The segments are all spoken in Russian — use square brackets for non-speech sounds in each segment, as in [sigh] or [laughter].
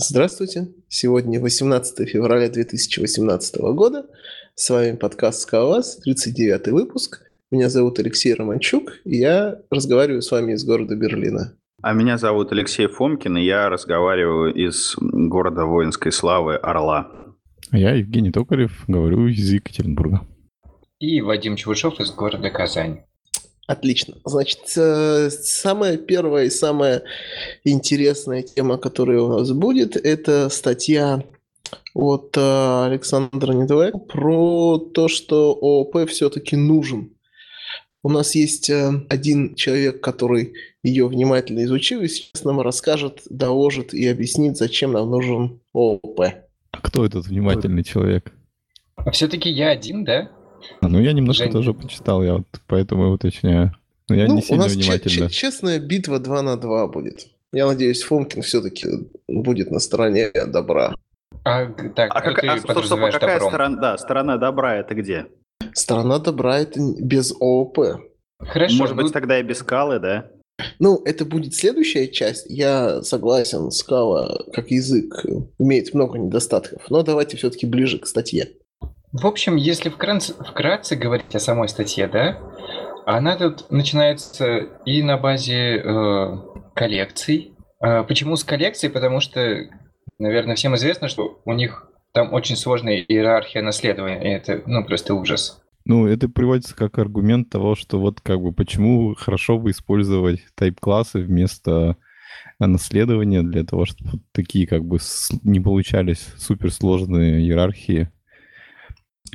Здравствуйте. Сегодня 18 февраля 2018 года. С вами подкаст «Скалас», 39 выпуск. Меня зовут Алексей Романчук, и я разговариваю с вами из города Берлина. А меня зовут Алексей Фомкин, и я разговариваю из города воинской славы Орла. А я Евгений Токарев, говорю из Екатеринбурга. И Вадим Чевышов из города Казань. Отлично. Значит, э, самая первая и самая интересная тема, которая у нас будет, это статья от э, Александра Недовая про то, что ООП все-таки нужен. У нас есть э, один человек, который ее внимательно изучил и сейчас нам расскажет, доложит и объяснит, зачем нам нужен ООП. А кто этот внимательный человек? А все-таки я один, да? А, ну, я немножко Жень. тоже почитал, я вот поэтому уточняю. Но я ну, не сильно у нас внимательно. честная битва 2 на 2 будет. Я надеюсь, Фомкин все-таки будет на стороне добра. А, так, а, как, а стоп, стоп, а какая сторона, да, сторона добра это где? Сторона добра это без ООП. Хорошо. Может быть, тогда и без скалы, да? Ну, это будет следующая часть. Я согласен, скала как язык имеет много недостатков. Но давайте все-таки ближе к статье. В общем, если вкратце, вкратце говорить о самой статье, да, она тут начинается и на базе э, коллекций. Э, почему с коллекцией? Потому что, наверное, всем известно, что у них там очень сложная иерархия наследования, и это, ну, просто ужас. Ну, это приводится как аргумент того, что вот как бы почему хорошо бы использовать тайп-классы вместо наследования для того, чтобы такие как бы не получались суперсложные иерархии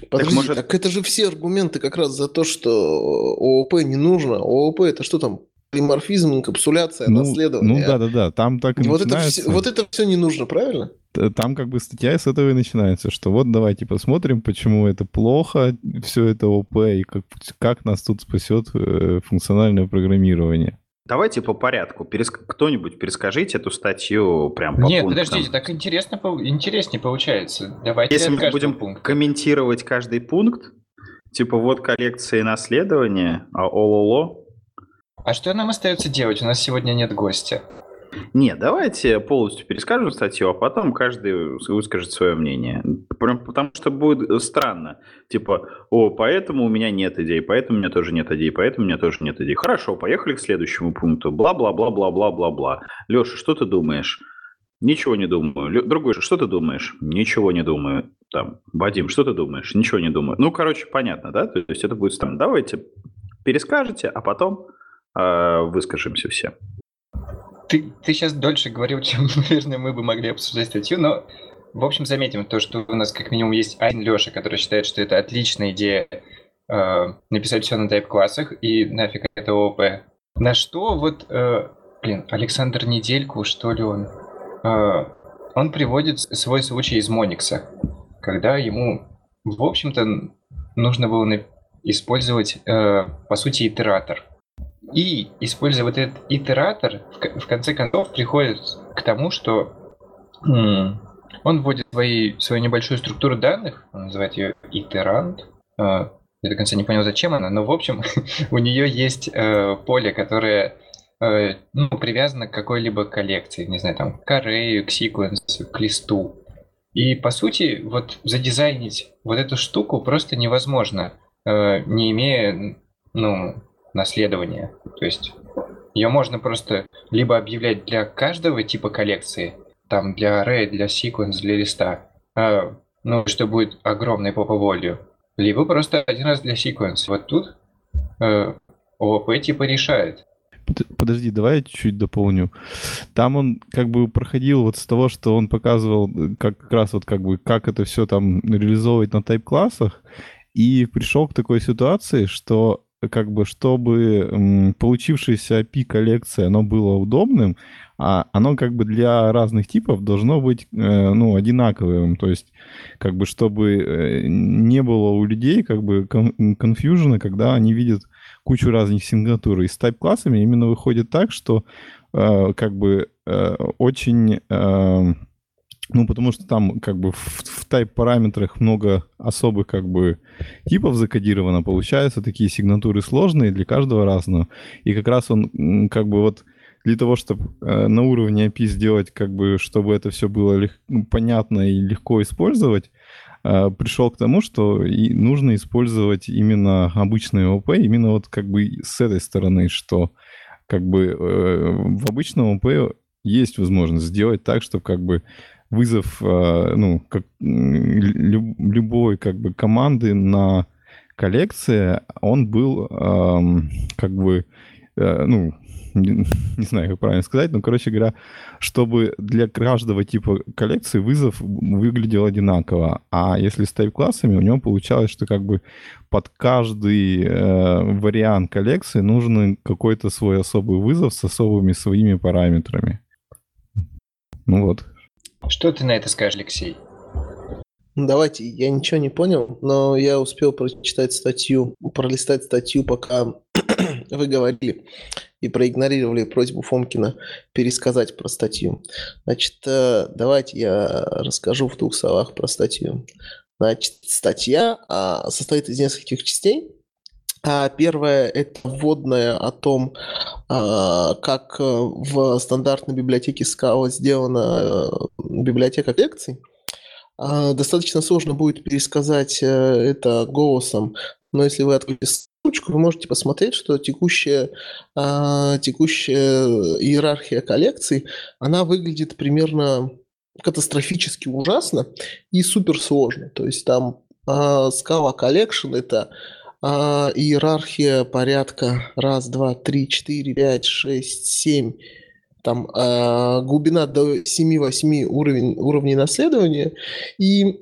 Подожди, так, может... так это же все аргументы как раз за то, что ООП не нужно. ООП это что там? Полиморфизм, инкапсуляция, ну, наследование. Ну да, да, да. Там так и вот начинается. Это все, вот это все не нужно, правильно? Там как бы статья с этого и начинается, что вот давайте посмотрим, почему это плохо, все это ОП, и как, как нас тут спасет э, функциональное программирование. Давайте по порядку. Перес... Кто-нибудь перескажите эту статью прям по Нет, пунктам. подождите, так интересно, интереснее получается. Давайте Если мы будем пункта. комментировать каждый пункт, типа вот коллекции наследования, а ололо. А что нам остается делать? У нас сегодня нет гостя. Нет, давайте полностью перескажем статью, а потом каждый выскажет свое мнение. Потому что будет странно. Типа, о, поэтому у меня нет идей, поэтому у меня тоже нет идей, поэтому у меня тоже нет идей. Хорошо, поехали к следующему пункту. Бла-бла-бла-бла-бла-бла-бла. Леша, что ты думаешь? Ничего не думаю. Другой, что ты думаешь? Ничего не думаю. Там, Вадим, что ты думаешь? Ничего не думаю. Ну, короче, понятно, да? То есть это будет странно. Давайте перескажете, а потом э, выскажемся все. Ты, ты сейчас дольше говорил, чем, [laughs] наверное, мы бы могли обсуждать статью, но, в общем, заметим то, что у нас как минимум есть один Леша, который считает, что это отличная идея э, написать все на тайп-классах, и нафиг это ОП. На что вот, э, блин, Александр Недельку, что ли он, э, он приводит свой случай из Моникса, когда ему, в общем-то, нужно было использовать, э, по сути, итератор – и, используя вот этот итератор, в конце концов приходит к тому, что он вводит свои, свою небольшую структуру данных, он называет ее итерант. А, я до конца не понял, зачем она, но в общем [laughs] у нее есть э, поле, которое э, ну, привязано к какой-либо коллекции, не знаю, там, к array, к секвенсу, к листу. И по сути, вот задизайнить вот эту штуку просто невозможно, э, не имея ну, наследования. То есть ее можно просто либо объявлять для каждого типа коллекции, там для array, для sequence, для листа, а, ну, что будет огромной попа либо просто один раз для sequence. Вот тут э, ООП типа решает. Подожди, давай я чуть-чуть дополню. Там он как бы проходил вот с того, что он показывал как, как раз вот как бы как это все там реализовывать на тайп-классах, и пришел к такой ситуации, что как бы, чтобы получившееся API коллекция, оно было удобным, а оно как бы для разных типов должно быть, э, ну, одинаковым. То есть, как бы, чтобы э, не было у людей, как бы, конфьюжена, когда они видят кучу разных сигнатур. И с тайп-классами именно выходит так, что, э, как бы, очень ну, потому что там как бы в, в тайп-параметрах много особых как бы типов закодировано. Получаются такие сигнатуры сложные, для каждого разного. И как раз он как бы вот для того, чтобы э, на уровне API сделать, как бы, чтобы это все было лег- ну, понятно и легко использовать, э, пришел к тому, что и нужно использовать именно обычный ОП, именно вот как бы с этой стороны, что как бы э, в обычном ОП есть возможность сделать так, чтобы как бы вызов, э, ну, как люб, любой как бы команды на коллекции, он был как бы, э, ну, не, [laughs] не знаю, как правильно сказать, но, короче говоря, чтобы для каждого типа коллекции вызов выглядел одинаково. А если с тайп-классами, у него получалось, что как бы под каждый э, вариант коллекции нужен какой-то свой особый вызов с особыми своими параметрами. Ну вот. Что ты на это скажешь, Алексей? Давайте, я ничего не понял, но я успел прочитать статью, пролистать статью, пока [clears throat] вы говорили, и проигнорировали просьбу Фомкина пересказать про статью. Значит, э, давайте я расскажу в двух словах про статью. Значит, статья а, состоит из нескольких частей. А первая – это вводная о том, а, как э, в стандартной библиотеке Scala сделана э, библиотека лекций. А, достаточно сложно будет пересказать это голосом, но если вы откроете ссылочку, вы можете посмотреть, что текущая, текущая иерархия коллекций, она выглядит примерно катастрофически ужасно и суперсложно. То есть там Scala Collection – это а, иерархия порядка раз, два, три, четыре, пять, шесть, семь, там а, глубина до 7-8 уровень, уровней наследования. И,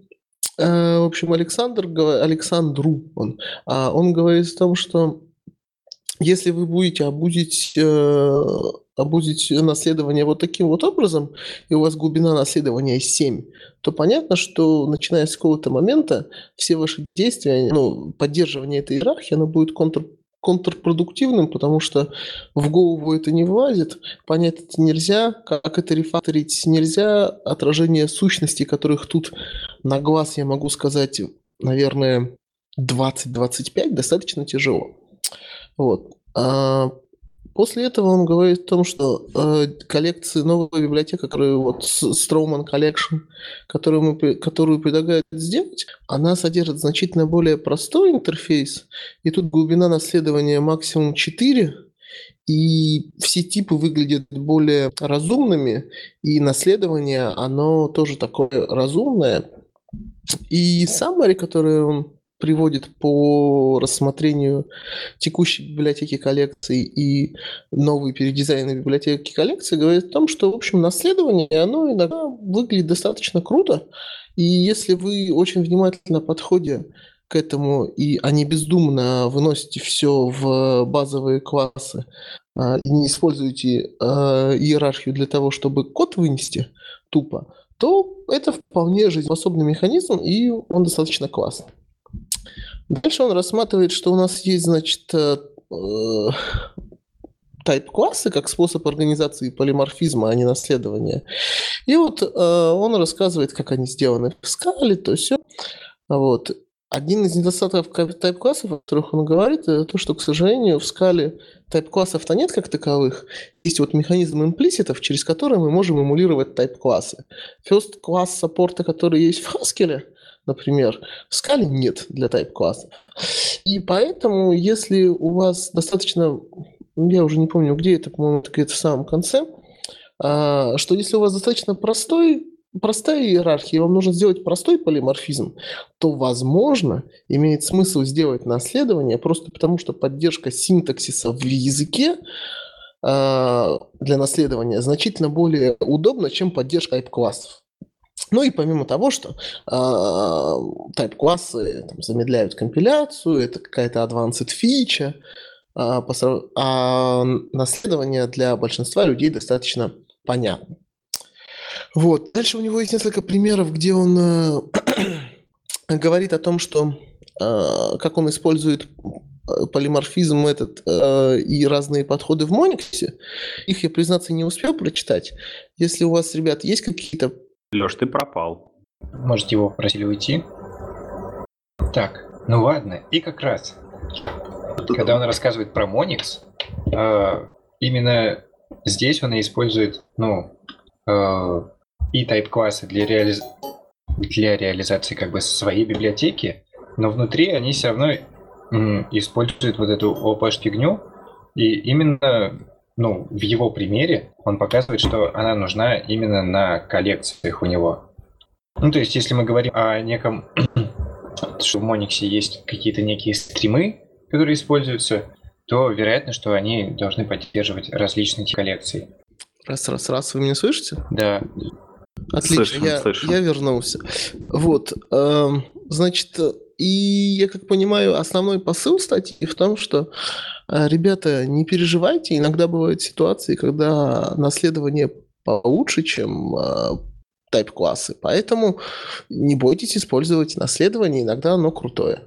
а, в общем, Александр, Александру, он, а, он говорит о том, что если вы будете обузить, э, обузить наследование вот таким вот образом, и у вас глубина наследования 7, то понятно, что начиная с какого-то момента все ваши действия, ну, поддерживание этой иерархии, оно будет контр, контрпродуктивным, потому что в голову это не влазит, понять это нельзя, как это рефакторить нельзя, отражение сущностей, которых тут на глаз, я могу сказать, наверное, 20-25, достаточно тяжело. Вот. А после этого он говорит о том, что э, коллекции, новая библиотека, которую вот Strawman Collection, которую, мы, которую предлагают сделать, она содержит значительно более простой интерфейс, и тут глубина наследования максимум 4, и все типы выглядят более разумными, и наследование, оно тоже такое разумное. И summary, которое он приводит по рассмотрению текущей библиотеки коллекций и новой передизайна библиотеки коллекции, говорит о том, что, в общем, наследование, оно иногда выглядит достаточно круто, и если вы очень внимательно подходите к этому, и они бездумно выносите все в базовые классы, а, и не используете а, иерархию для того, чтобы код вынести тупо, то это вполне жизнеспособный механизм, и он достаточно классный. Дальше он рассматривает, что у нас есть, значит, э, э, тайп-классы как способ организации полиморфизма, а не наследования. И вот э, он рассказывает, как они сделаны в скале, то все. Вот. Один из недостатков тайп-классов, о которых он говорит, это то, что, к сожалению, в скале тайп-классов-то нет как таковых. Есть вот механизм имплиситов, через который мы можем эмулировать тайп-классы. First класс саппорта, который есть в Haskell, например. В скале нет для тайп-классов. И поэтому, если у вас достаточно, я уже не помню, где это, по-моему, это где-то в самом конце, а, что если у вас достаточно простой простая иерархия, вам нужно сделать простой полиморфизм, то, возможно, имеет смысл сделать наследование просто потому, что поддержка синтаксиса в языке э, для наследования значительно более удобна, чем поддержка тайп-классов. Ну и помимо того, что э, тайп-классы там, замедляют компиляцию, это какая-то advanced фича, а, а наследование для большинства людей достаточно понятно. Вот. Дальше у него есть несколько примеров, где он э, [clears throat] говорит о том, что э, как он использует э, полиморфизм этот э, и разные подходы в Мониксе. Их я, признаться, не успел прочитать. Если у вас, ребят, есть какие-то Леш, ты пропал. Может, его попросили уйти? Так, ну ладно. И как раз, когда он рассказывает про Моникс, э, именно здесь он использует, ну, э, и type-классы для, реализ... для реализации как бы своей библиотеки, но внутри они все равно используют вот эту OP-фигню, и именно ну, в его примере он показывает, что она нужна именно на коллекциях у него. Ну, то есть, если мы говорим о неком, [clears throat] что в Мониксе есть какие-то некие стримы, которые используются, то вероятно, что они должны поддерживать различные коллекции. Раз, раз, раз, вы меня слышите? Да. Отлично, слышим, я, слышим. я вернулся. Вот, э, значит, и я как понимаю, основной посыл статьи в том, что э, ребята, не переживайте, иногда бывают ситуации, когда наследование получше, чем э, тайп-классы, поэтому не бойтесь использовать наследование, иногда оно крутое.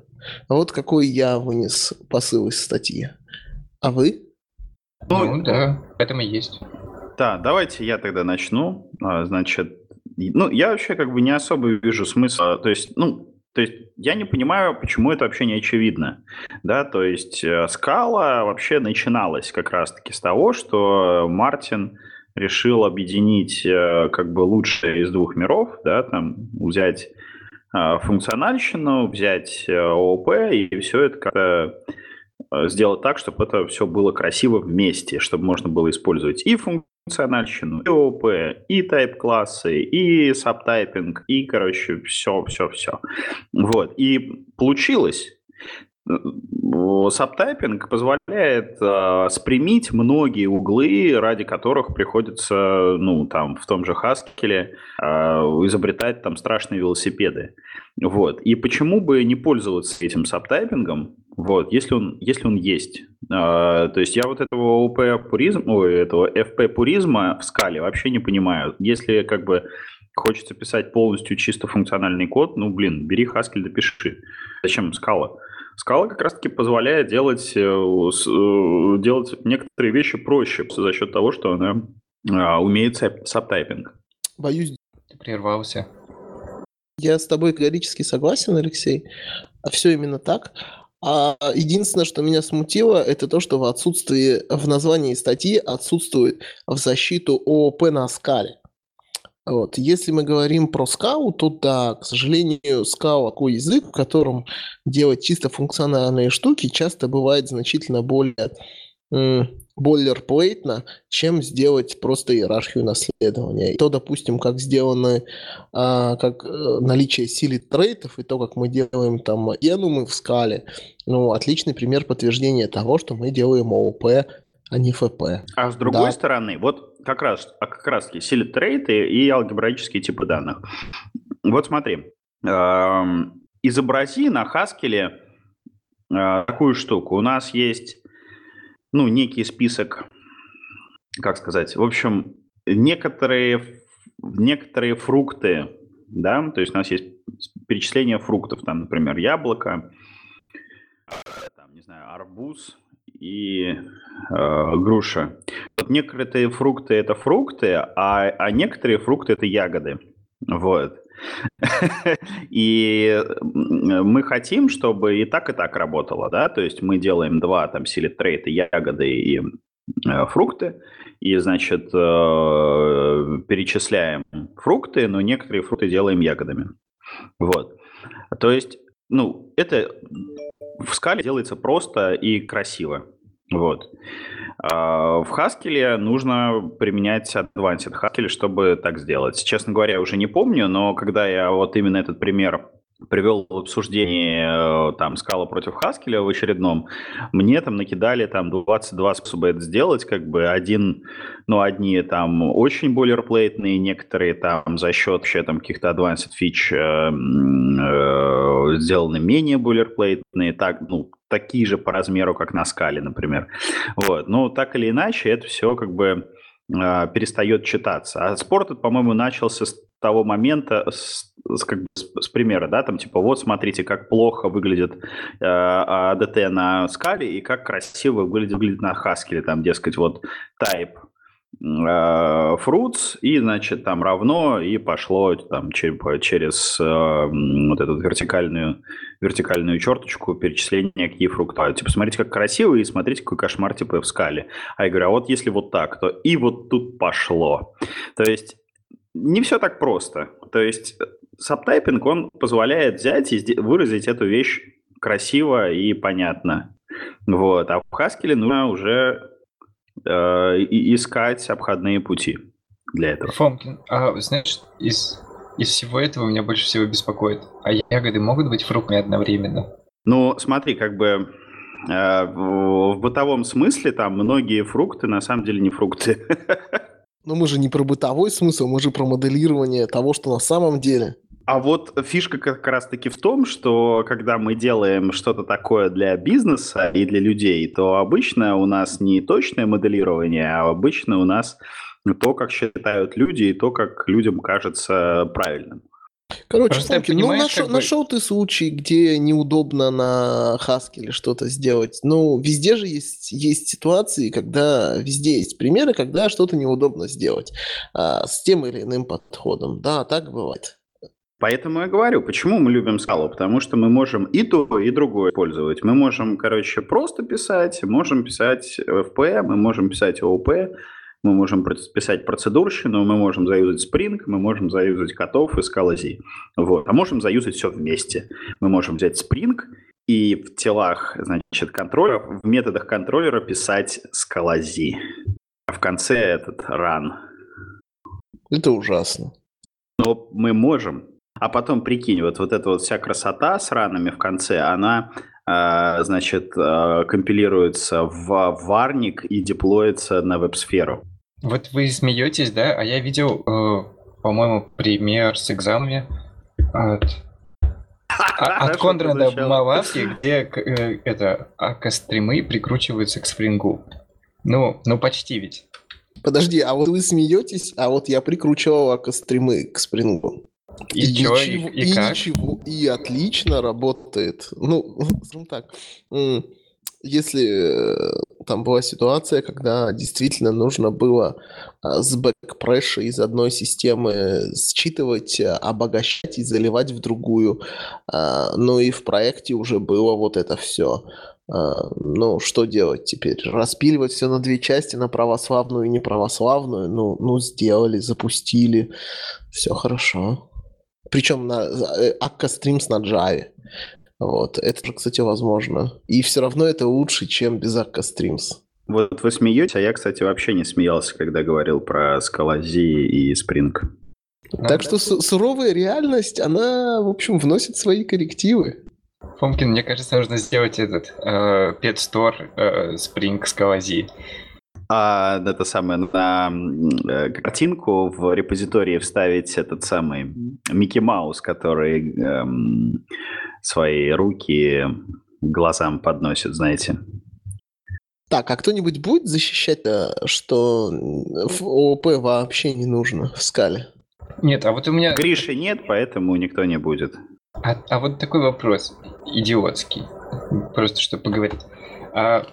Вот какой я вынес посыл из статьи. А вы? Ну, да, это и есть. Да, давайте я тогда начну. А, значит, ну, я вообще как бы не особо вижу смысла, то есть, ну, то есть я не понимаю, почему это вообще не очевидно. Да, то есть э, скала вообще начиналась как раз-таки с того, что Мартин решил объединить э, как бы лучшее из двух миров, да, там взять э, функциональщину, взять ООП и все это как-то сделать так, чтобы это все было красиво вместе, чтобы можно было использовать и функциональщину, функциональщину, и ООП, и type-классы, и subtyping, и, короче, все-все-все. Вот. И получилось. Subtyping позволяет э, спрямить многие углы, ради которых приходится, ну, там, в том же Хаскеле э, изобретать там страшные велосипеды. Вот. И почему бы не пользоваться этим сабтайпингом, вот, если он, если он есть. А, то есть я вот этого ОП пуризма, этого FP пуризма в скале вообще не понимаю. Если как бы хочется писать полностью чисто функциональный код, ну, блин, бери Haskell, допиши. Зачем скала? Скала как раз-таки позволяет делать, э, э, делать некоторые вещи проще за счет того, что она а, умеет сабтайпинг. Боюсь. Ты прервался. Я с тобой категорически согласен, Алексей. А все именно так. А единственное, что меня смутило, это то, что в отсутствии, в названии статьи отсутствует в защиту ООП на скале. Вот. Если мы говорим про скау, то да, к сожалению, скау такой язык, в котором делать чисто функциональные штуки, часто бывает значительно более бойлерплейтно, чем сделать просто иерархию наследования. И то, допустим, как сделаны, а, как э, наличие силы трейтов, и то, как мы делаем там энумы в скале, ну, отличный пример подтверждения того, что мы делаем ООП, а не ФП. А с другой да. стороны, вот как раз, а как раз таки силы трейты и алгебраические типы данных. Вот смотри, эм, изобрази на Хаскеле э, такую штуку. У нас есть ну, некий список, как сказать, в общем, некоторые, некоторые фрукты, да, то есть у нас есть перечисление фруктов, там, например, яблоко, там, не знаю, арбуз и э, груша. Вот некоторые фрукты это фрукты, а, а некоторые фрукты это ягоды. Вот. [laughs] И мы хотим, чтобы и так, и так работало, да, то есть мы делаем два там силит трейта, ягоды и э, фрукты, и, значит, э, перечисляем фрукты, но некоторые фрукты делаем ягодами. Вот. То есть, ну, это в скале делается просто и красиво. Вот. А, в Haskell нужно применять Advanced Haskell, чтобы так сделать. Честно говоря, уже не помню, но когда я вот именно этот пример привел в обсуждение э, там скала против Хаскеля в очередном, мне там накидали там 22 способа это сделать, как бы один, ну, одни там очень бойлерплейтные, некоторые там за счет вообще там каких-то advanced фич э, э, сделаны менее бойлерплейтные, так, ну, такие же по размеру, как на скале, например. Вот, но так или иначе это все как бы э, перестает читаться. А спорт, по-моему, начался с того момента, с, с, как бы, с, с примера, да, там типа вот смотрите, как плохо выглядит э, ADT на скале и как красиво выглядит, выглядит на Haskell, там, дескать, вот type fruits, и, значит, там равно, и пошло там через э, вот эту вертикальную, вертикальную черточку перечисления, какие фрукты. Типа, смотрите, как красиво, и смотрите, какой кошмар, типа, в скале. А я говорю, а вот если вот так, то и вот тут пошло. То есть не все так просто. То есть сабтайпинг, он позволяет взять и выразить эту вещь красиво и понятно. Вот. А в Haskell нужно уже э, искать обходные пути для этого. Фомкин, а знаешь, из, из всего этого меня больше всего беспокоит. А ягоды могут быть фруктами одновременно? Ну, смотри, как бы э, в, в бытовом смысле там многие фрукты на самом деле не фрукты. [laughs] Но мы же не про бытовой смысл, мы же про моделирование того, что на самом деле. А вот фишка как раз-таки в том, что когда мы делаем что-то такое для бизнеса и для людей, то обычно у нас не точное моделирование, а обычно у нас то, как считают люди, и то, как людям кажется правильным. Короче, Фомки, ну нашел, бы... нашел ты случай, где неудобно на Haskell что-то сделать. Ну, везде же есть, есть ситуации, когда везде есть примеры, когда что-то неудобно сделать а, с тем или иным подходом. Да, так бывает. Поэтому я говорю, почему мы любим скалу, потому что мы можем и то, и другое использовать. Мы можем, короче, просто писать, можем писать FP, мы можем писать ООП, мы можем писать процедурщину, мы можем заюзать Spring, мы можем заюзать котов и скалази. Вот. А можем заюзать все вместе. Мы можем взять Spring и в телах, значит, контроллера, в методах контроллера писать скалази. А в конце этот run. Это ужасно. Но мы можем, а потом, прикинь, вот, вот эта вот вся красота с ранами в конце, она, э, значит, э, компилируется в варник и деплоится на веб-сферу. Вот вы смеетесь, да? А я видел, э, по-моему, пример с экзаменами от, а, [laughs] от Конрада Малавки, где э, это ака-стримы прикручиваются к спрингу. Ну, ну почти ведь. Подожди, а вот вы смеетесь, а вот я прикручивал ака-стримы к спрингу. И, и чё, ничего, и, и, и как? ничего, и отлично работает. Ну, [laughs] скажем так, если э, там была ситуация, когда действительно нужно было а, с бэкпрэша из одной системы считывать, э, обогащать и заливать в другую, а, ну и в проекте уже было вот это все. А, ну, что делать теперь? Распиливать все на две части, на православную и неправославную? Ну, ну сделали, запустили, все хорошо. Причем на э, Akka Streams на Java. Вот. Это, кстати, возможно. И все равно это лучше, чем без Akka Streams. Вот вы смеетесь, а я, кстати, вообще не смеялся, когда говорил про Scalaz и Spring. Так что суровая реальность, она, в общем, вносит свои коррективы. Фомкин, мне кажется, нужно сделать этот э, Pet Store э, Spring Scalaz а, это самое, на э, картинку в репозитории вставить этот самый Микки Маус, который эм, свои руки глазам подносит, знаете. Так, а кто-нибудь будет защищать, э, что в ООП вообще не нужно в скале? Нет, а вот у меня... Гриши нет, поэтому никто не будет. А, а вот такой вопрос идиотский, просто чтобы поговорить. А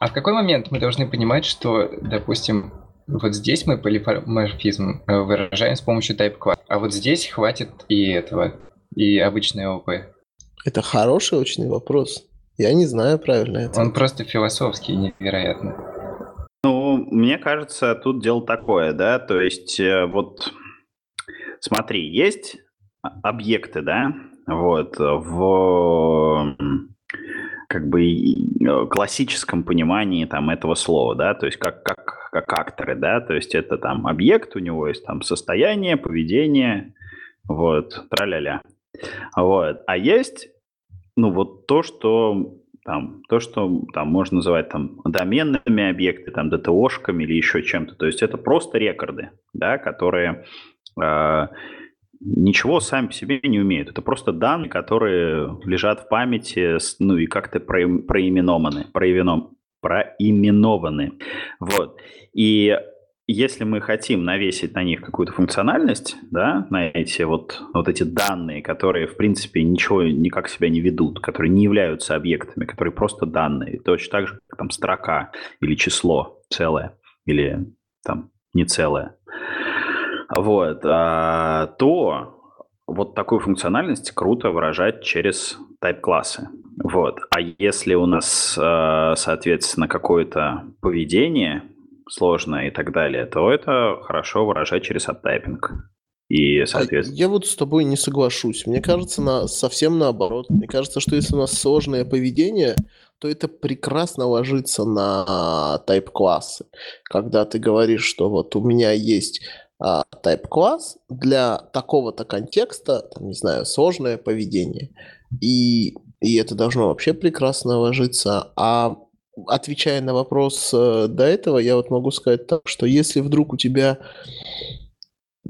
а в какой момент мы должны понимать, что, допустим, вот здесь мы полиморфизм э, выражаем с помощью type class, а вот здесь хватит и этого, и обычной ОП? Это хороший очень вопрос. Я не знаю правильно это. Он просто философский, невероятно. Ну, мне кажется, тут дело такое, да, то есть э, вот смотри, есть объекты, да, вот, в как бы э, классическом понимании там этого слова, да, то есть как, как, как акторы, да, то есть это там объект, у него есть там состояние, поведение, вот, тра-ля-ля. Вот. А есть, ну, вот то, что там, то, что там можно называть там доменными объекты, там ДТОшками или еще чем-то. То есть это просто рекорды, да, которые э, ничего сами по себе не умеют. Это просто данные, которые лежат в памяти, ну и как-то про, проименованы, проименованы, проименованы. Вот. И если мы хотим навесить на них какую-то функциональность, да, на эти вот, вот эти данные, которые, в принципе, ничего никак себя не ведут, которые не являются объектами, которые просто данные, точно так же, как там строка или число целое, или там не целое. Вот, а, то вот такую функциональность круто выражать через тайп-классы. Вот. А если у нас, а, соответственно, какое-то поведение сложное и так далее, то это хорошо выражать через оттайпинг. И, А соответственно... Я вот с тобой не соглашусь. Мне кажется, на, совсем наоборот. Мне кажется, что если у нас сложное поведение, то это прекрасно ложится на тайп-классы. Когда ты говоришь, что вот у меня есть а, тайп-класс для такого-то контекста, там, не знаю, сложное поведение. И, и это должно вообще прекрасно ложиться. А отвечая на вопрос э, до этого, я вот могу сказать так, что если вдруг у тебя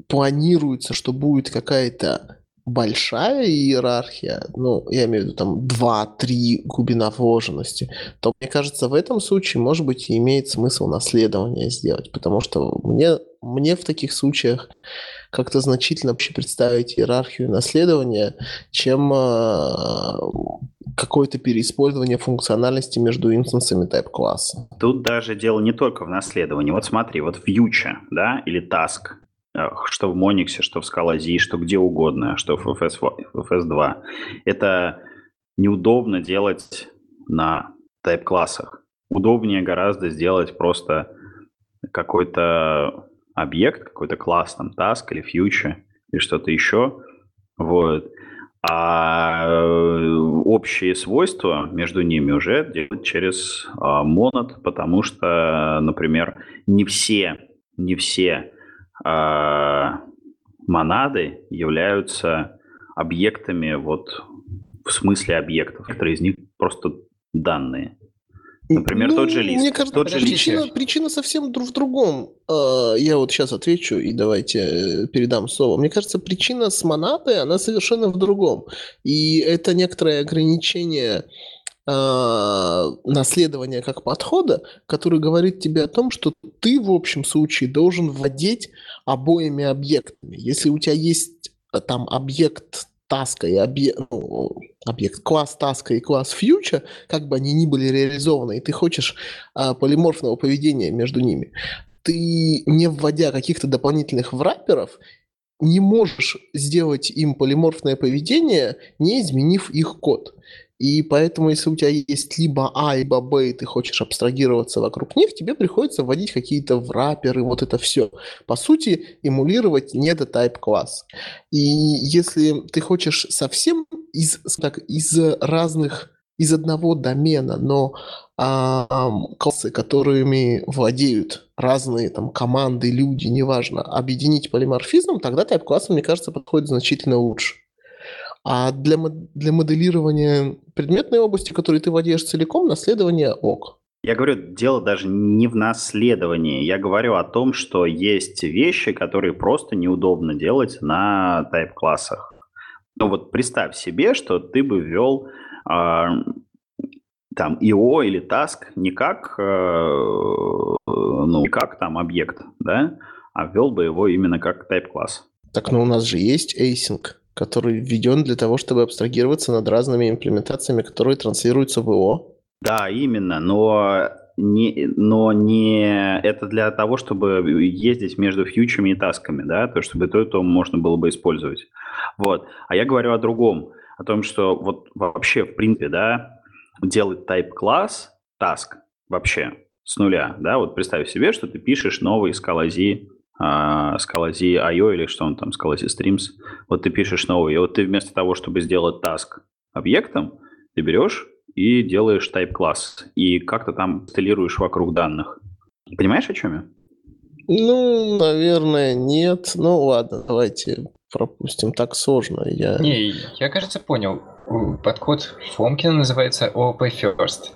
планируется, что будет какая-то большая иерархия, ну, я имею в виду там 2-3 глубина вложенности, то, мне кажется, в этом случае, может быть, и имеет смысл наследование сделать, потому что мне, мне в таких случаях как-то значительно вообще представить иерархию наследования, чем э, какое-то переиспользование функциональности между инстансами тайп-класса. Тут даже дело не только в наследовании. Вот смотри, вот Юче, да, или Task, э, что в Monix, что в Scala что где угодно, что в FS, в FS2. Это неудобно делать на тайп-классах. Удобнее гораздо сделать просто какой-то объект, какой-то класс, там, task или future, или что-то еще, вот, а э, общие свойства между ними уже делать через а, монод, потому что, например, не все, не все а, монады являются объектами вот в смысле объектов. Некоторые из них просто данные. Например, Ну, тот же лист. Мне кажется, Тот же причина, причина совсем друг в другом. А, Я вот сейчас отвечу и давайте э, передам слово. Мне кажется, причина с монадой, она совершенно в другом. И это некоторое ограничение а, наследования как подхода, который говорит тебе о том, что ты в общем случае должен владеть обоими объектами. Если у тебя есть а, там объект таска и объект, объект класс таска и класс future, как бы они ни были реализованы, и ты хочешь а, полиморфного поведения между ними, ты, не вводя каких-то дополнительных врапперов, не можешь сделать им полиморфное поведение, не изменив их код. И поэтому, если у тебя есть либо А, либо Б, и ты хочешь абстрагироваться вокруг них, тебе приходится вводить какие-то врапперы, вот это все. По сути, эмулировать недотайп класс. И если ты хочешь совсем из, так, из разных, из одного домена, но а, классы, которыми владеют разные там команды, люди, неважно, объединить полиморфизмом, тогда тайп-классы, мне кажется, подходит значительно лучше. А для, для моделирования предметной области, которой ты владеешь целиком, наследование ок. Я говорю, дело даже не в наследовании. Я говорю о том, что есть вещи, которые просто неудобно делать на тайп-классах. Ну вот представь себе, что ты бы ввел а, там IO или task не как, э, ну, как там объект, да, а ввел бы его именно как тайп-класс. Так, но у нас же есть async, который введен для того, чтобы абстрагироваться над разными имплементациями, которые транслируются в ИО. Да, именно, но не, но не это для того, чтобы ездить между фьючами и тасками, да, то чтобы то и то можно было бы использовать. Вот. А я говорю о другом, о том, что вот вообще, в принципе, да, делать type-класс, task вообще с нуля, да, вот представь себе, что ты пишешь новый Scala-Z, а, Scala-Z IO или что он там, Scala-Z Streams, вот ты пишешь новый, и вот ты вместо того, чтобы сделать task объектом, ты берешь и делаешь type-класс, и как-то там инсталируешь вокруг данных. Понимаешь, о чем я? Ну, наверное, нет. Ну, ладно, давайте пропустим. Так сложно. Я... Не, я, кажется, понял. Подход Фомкина называется OOP First.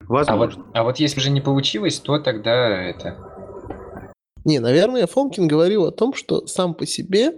А вот, Возможно. а вот если же не получилось, то тогда это... Не, наверное, Фомкин говорил о том, что сам по себе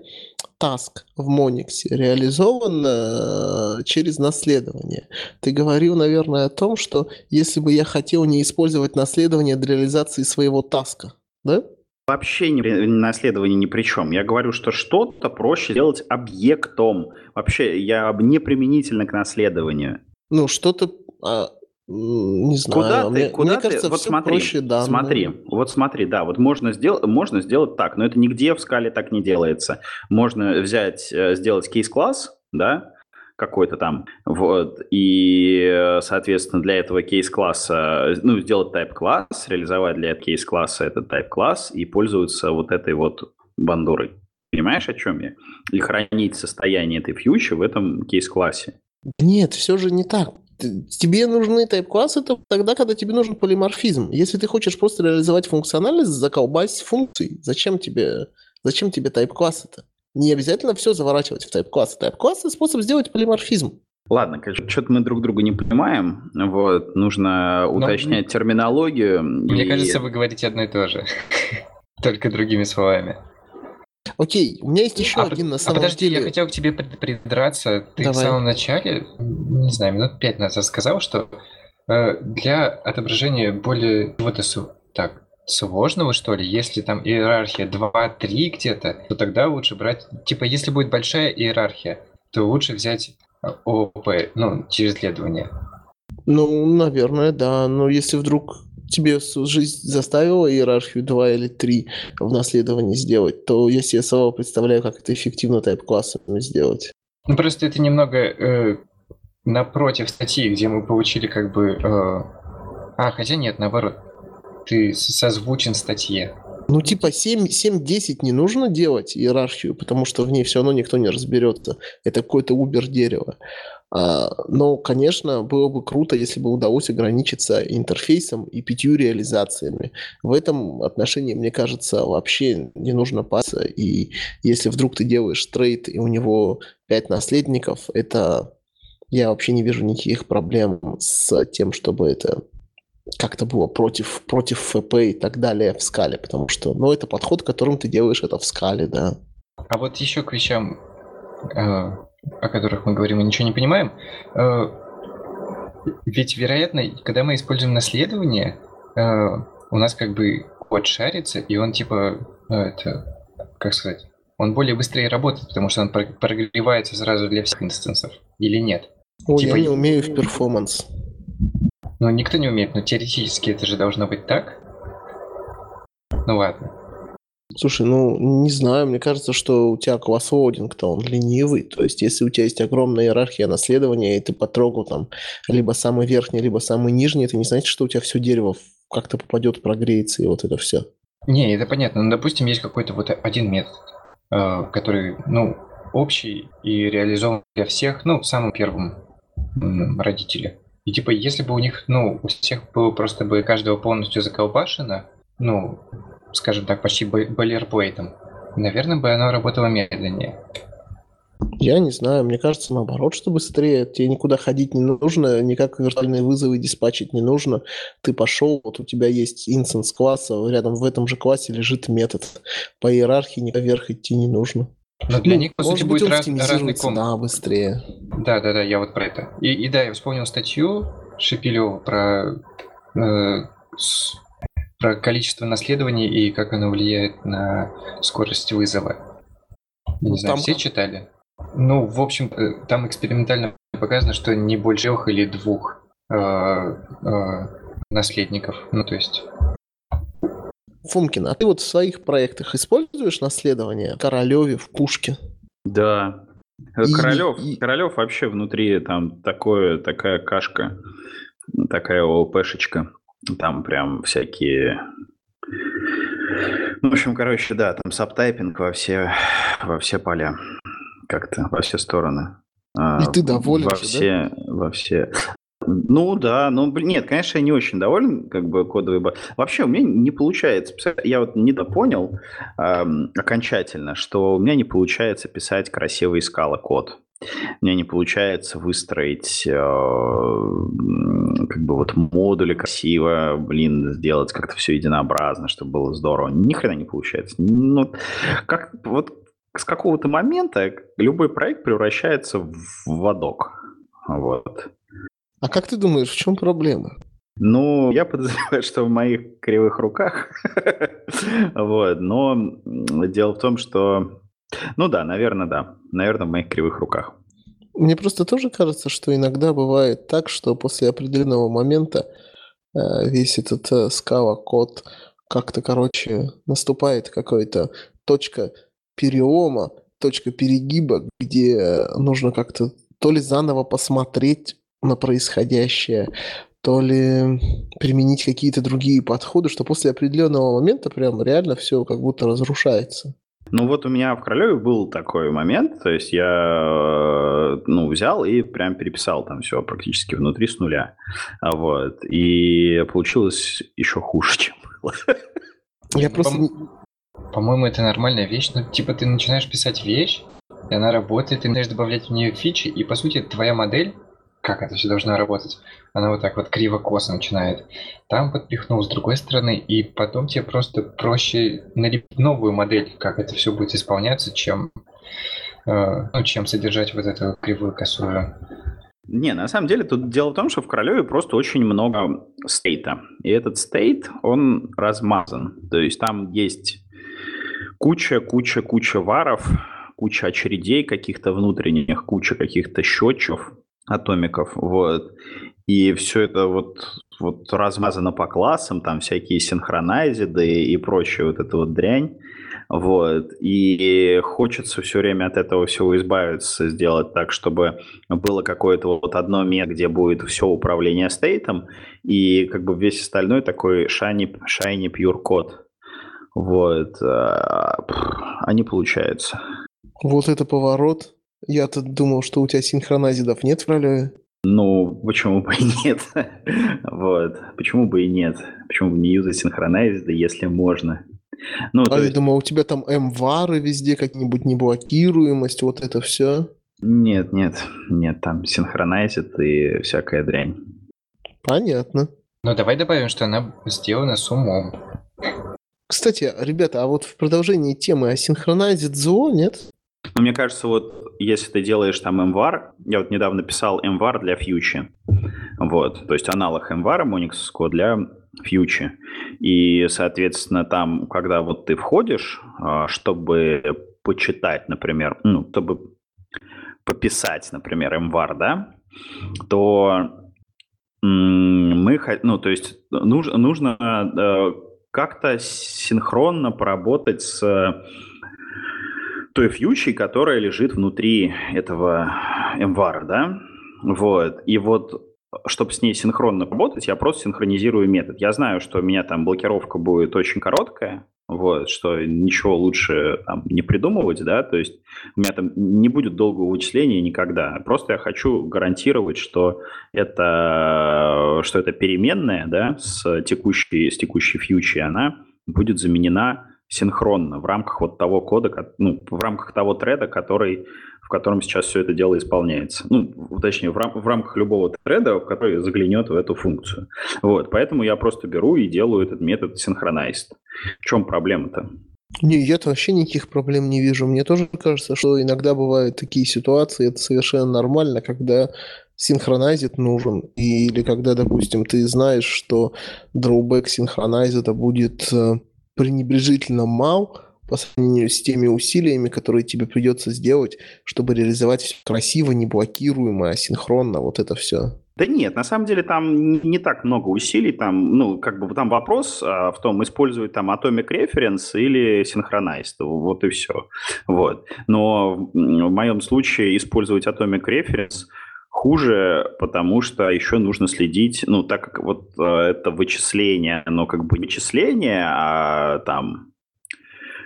таск в Мониксе реализован э, через наследование. Ты говорил, наверное, о том, что если бы я хотел не использовать наследование для реализации своего таска, да? Вообще не, наследование ни при чем. Я говорю, что что-то проще сделать объектом. Вообще, я не применительно к наследованию. Ну, что-то... а, Не знаю. Куда мне, ты, куда мне ты, кажется, вот смотри, проще данные. смотри, вот смотри, да, вот можно сделать, можно сделать так, но это нигде в скале так не делается. Можно взять, э, сделать кейс-класс, да, какой-то там, вот, и, э, соответственно, для этого кейс-класса, ну, сделать type-класс, реализовать для этого кейс-класса этот type-класс и пользоваться вот этой вот бандурой. Понимаешь, о чем я? И хранить состояние этой фьючи в этом кейс-классе. Нет, все же не так. Тебе нужны тайп-классы то- тогда, когда тебе нужен полиморфизм. Если ты хочешь просто реализовать функциональность, заколбась функций. Зачем тебе, зачем тебе тайп-классы-то? Не обязательно все заворачивать в тайп-классы. Тайп-классы – способ сделать полиморфизм. Ладно, конечно, что-то мы друг друга не понимаем. Вот, нужно Но уточнять терминологию. Мне и- кажется, вы говорите одно и то же. [laughs] Только другими словами. Окей, у меня есть еще А, один на а самом подожди, деле. я хотел к тебе прид- придраться. Ты в Давай. самом начале, не знаю, минут пять назад сказал, что э, для отображения более чего-то су- так сложного, что ли, если там иерархия 2-3 где-то, то тогда лучше брать... Типа, если будет большая иерархия, то лучше взять э, ООП, ну, через исследование. Ну, наверное, да. Но если вдруг тебе жизнь заставила иерархию 2 или 3 в наследовании сделать, то я себе самого представляю, как это эффективно тайп-классами сделать. Ну, просто это немного э, напротив статьи, где мы получили как бы... э, А, хотя нет, наоборот. Ты созвучен статье. Ну, типа 7, 7-10 не нужно делать иерархию, потому что в ней все равно никто не разберется. Это какое-то убер-дерево. А, но, конечно, было бы круто, если бы удалось ограничиться интерфейсом и пятью реализациями. В этом отношении, мне кажется, вообще не нужно паса. И если вдруг ты делаешь трейд, и у него 5 наследников, это... Я вообще не вижу никаких проблем с тем, чтобы это как-то было против, против ФП и так далее в скале, потому что, ну, это подход, которым ты делаешь это в скале, да. А вот еще к вещам, э, о которых мы говорим и ничего не понимаем. Э, ведь, вероятно, когда мы используем наследование, э, у нас как бы код шарится, и он типа, э, это, как сказать, он более быстрее работает, потому что он про- прогревается сразу для всех инстансов. Или нет? Ой, Типа я не умею в перформанс. Ну, никто не умеет, но теоретически это же должно быть так. Ну ладно. Слушай, ну, не знаю, мне кажется, что у тебя класс-лоудинг-то он ленивый. То есть, если у тебя есть огромная иерархия наследования, и ты потрогал там либо самый верхний, либо самый нижний, это не значит, что у тебя все дерево как-то попадет, прогреется, и вот это все. Не, это понятно. Ну, допустим, есть какой-то вот один метод, э, который, ну, общий и реализован для всех, ну, в самом первом родителе. И типа, если бы у них, ну, у всех было просто бы каждого полностью заколбашено, ну, скажем так, почти бо- бойлерплейтом, наверное, бы оно работало медленнее. Я не знаю, мне кажется, наоборот, что быстрее. Тебе никуда ходить не нужно, никак виртуальные вызовы диспатчить не нужно. Ты пошел, вот у тебя есть инстанс класса, рядом в этом же классе лежит метод. По иерархии никуда вверх идти не нужно. Но для Ну, них, по сути, будет раз- разный комп. да, быстрее. Да, да, да, я вот про это. И, и да, я вспомнил статью Шепелева про, э, с- про количество наследований и как оно влияет на скорость вызова. Я Ну, Не знаю, там все читали? Ну, в общем, э, там экспериментально показано, что не больше трех или двух э, э, наследников. Ну, то есть... Фумкин, а ты вот в своих проектах используешь наследование Королеве в пушке? Да. И- Королев, и- Королев вообще внутри там такое, такая кашка, такая ООПшечка. Там прям всякие... Ну, в общем, короче, да, там сабтайпинг во все, во все поля. Как-то, во все стороны. А, И ты доволен Во же, да? все, во все... Ну да, ну блин, нет, конечно, я не очень доволен, как бы кодовый баг. Вообще у меня не получается. писать- Я вот недопонял эм, окончательно, что у меня не получается писать красивый скала код. У меня не получается выстроить э, как бы вот модули красиво, блин, сделать как-то все единообразно, чтобы было здорово. Ни хрена не получается. Ну, как, вот с какого-то момента любой проект превращается в водок. Вот. А как ты думаешь, в чем проблема? Ну, я подозреваю, [laughs] что в моих кривых руках. [laughs] вот, но дело в том, что... Ну да, наверное, да. Наверное, в моих кривых руках. Мне просто тоже кажется, что иногда бывает так, что после определенного момента э, весь этот э, скала-код как-то, короче, наступает какая-то точка перелома, точка перегиба, где нужно как-то то ли заново посмотреть на происходящее, то ли применить какие-то другие подходы, что после определенного момента прям реально все как будто разрушается. Ну вот у меня в Королеве был такой момент, то есть я э, ну, взял и прям переписал там все практически внутри с нуля. Вот. И получилось еще хуже, [laughs] чем было. Я просто... По-моему, это нормальная вещь. Ну, типа, ты начинаешь писать вещь, и она работает, ты начинаешь добавлять в нее фичи, и, по сути, твоя модель, как это все должно работать, она вот так вот криво-косо начинает. Там подпихнул с другой стороны, и потом тебе просто проще налепить новую модель, как это все будет исполняться, чем, э, ну, чем содержать вот эту кривую косую. Не, на самом деле тут дело в том, что в Королеве просто очень много стейта. И этот стейт, он размазан. То есть там есть куча, куча, куча варов, куча очередей каких-то внутренних, куча каких-то счетчев, атомиков, вот. И все это вот, вот размазано по классам, там всякие синхронайзиды и прочая вот эта вот дрянь. Вот. И хочется все время от этого всего избавиться, сделать так, чтобы было какое-то вот одно место, где будет все управление стейтом, и как бы весь остальной такой shiny, shiny pure код. Вот. А, а не получается. Вот это поворот. Я-то думал, что у тебя синхронайзидов нет в ролеве. Ну, почему бы и нет? [laughs] вот. Почему бы и нет? Почему бы не юзать синхронайзиды, если можно? Ну, а я есть... думал, у тебя там МВАРы везде, как-нибудь неблокируемость, вот это все? Нет, нет, нет, там синхронайзит и всякая дрянь. Понятно. Ну, давай добавим, что она сделана с умом. Кстати, ребята, а вот в продолжении темы, а синхронайзит зло, нет? Ну, мне кажется, вот если ты делаешь там MVAR, я вот недавно писал MVAR для Future, вот, то есть аналог MVAR Monix для Future, и, соответственно, там, когда вот ты входишь, а, чтобы почитать, например, ну, чтобы пописать, например, MVAR, да, то мы, ну, то есть нужно, нужно э, как-то синхронно поработать с той фьючей, которая лежит внутри этого MVAR, да? Вот. И вот чтобы с ней синхронно работать, я просто синхронизирую метод. Я знаю, что у меня там блокировка будет очень короткая, вот, что ничего лучше там, не придумывать, да, то есть у меня там не будет долгого вычисления никогда. Просто я хочу гарантировать, что это, что это переменная, да, с текущей, с текущей фьючей, она будет заменена синхронно в рамках вот того кода, ну, в рамках того треда, который, в котором сейчас все это дело исполняется. Ну, точнее, в, рам в рамках любого треда, который заглянет в эту функцию. Вот, поэтому я просто беру и делаю этот метод синхронайст. В чем проблема-то? Не, я-то вообще никаких проблем не вижу. Мне тоже кажется, что иногда бывают такие ситуации, это совершенно нормально, когда синхронайзит нужен, или когда, допустим, ты знаешь, что дроубэк синхронайзита будет э, пренебрежительно мал по сравнению с теми усилиями, которые тебе придется сделать, чтобы реализовать все красиво, не блокируемо, а синхронно, вот это все. Да нет, на самом деле там не так много усилий, там, ну, как бы там вопрос а, в том, использовать там Atomic Reference или Synchronized, вот и все. Вот. Но в моем случае использовать Atomic Reference – хуже, потому что еще нужно следить, ну, так как вот э, это вычисление, но как бы вычисление, а там,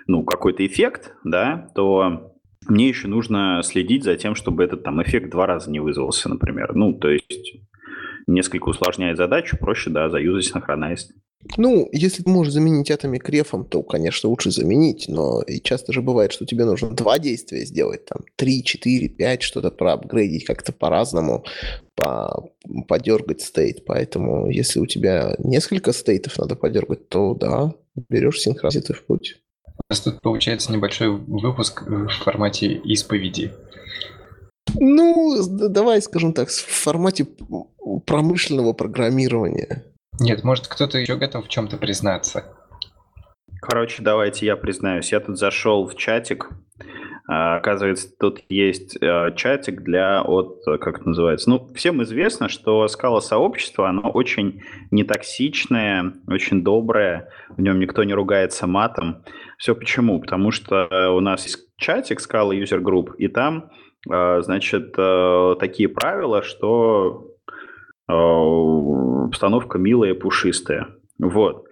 ну, какой-то эффект, да, то мне еще нужно следить за тем, чтобы этот там эффект два раза не вызвался, например. Ну, то есть несколько усложняет задачу, проще, да, заюзать синхронайз. Ну, если ты можешь заменить атоми крефом, то, конечно, лучше заменить, но и часто же бывает, что тебе нужно два действия сделать, там, три, четыре, пять, что-то проапгрейдить как-то по-разному, по подергать стейт, поэтому если у тебя несколько стейтов надо подергать, то да, берешь синхронизиты в путь. У нас тут получается небольшой выпуск в формате исповеди. Ну, давай скажем так, в формате промышленного программирования. Нет, может кто-то еще готов в чем-то признаться. Короче, давайте я признаюсь. Я тут зашел в чатик А, оказывается, тут есть э, чатик для, от, как это называется, ну, всем известно, что скала сообщества, оно очень нетоксичное, очень доброе, в нем никто не ругается матом. Все почему? Потому что у нас есть чатик скала User Group, и там, э, значит, э, такие правила, что обстановка милая пушистая. Вот.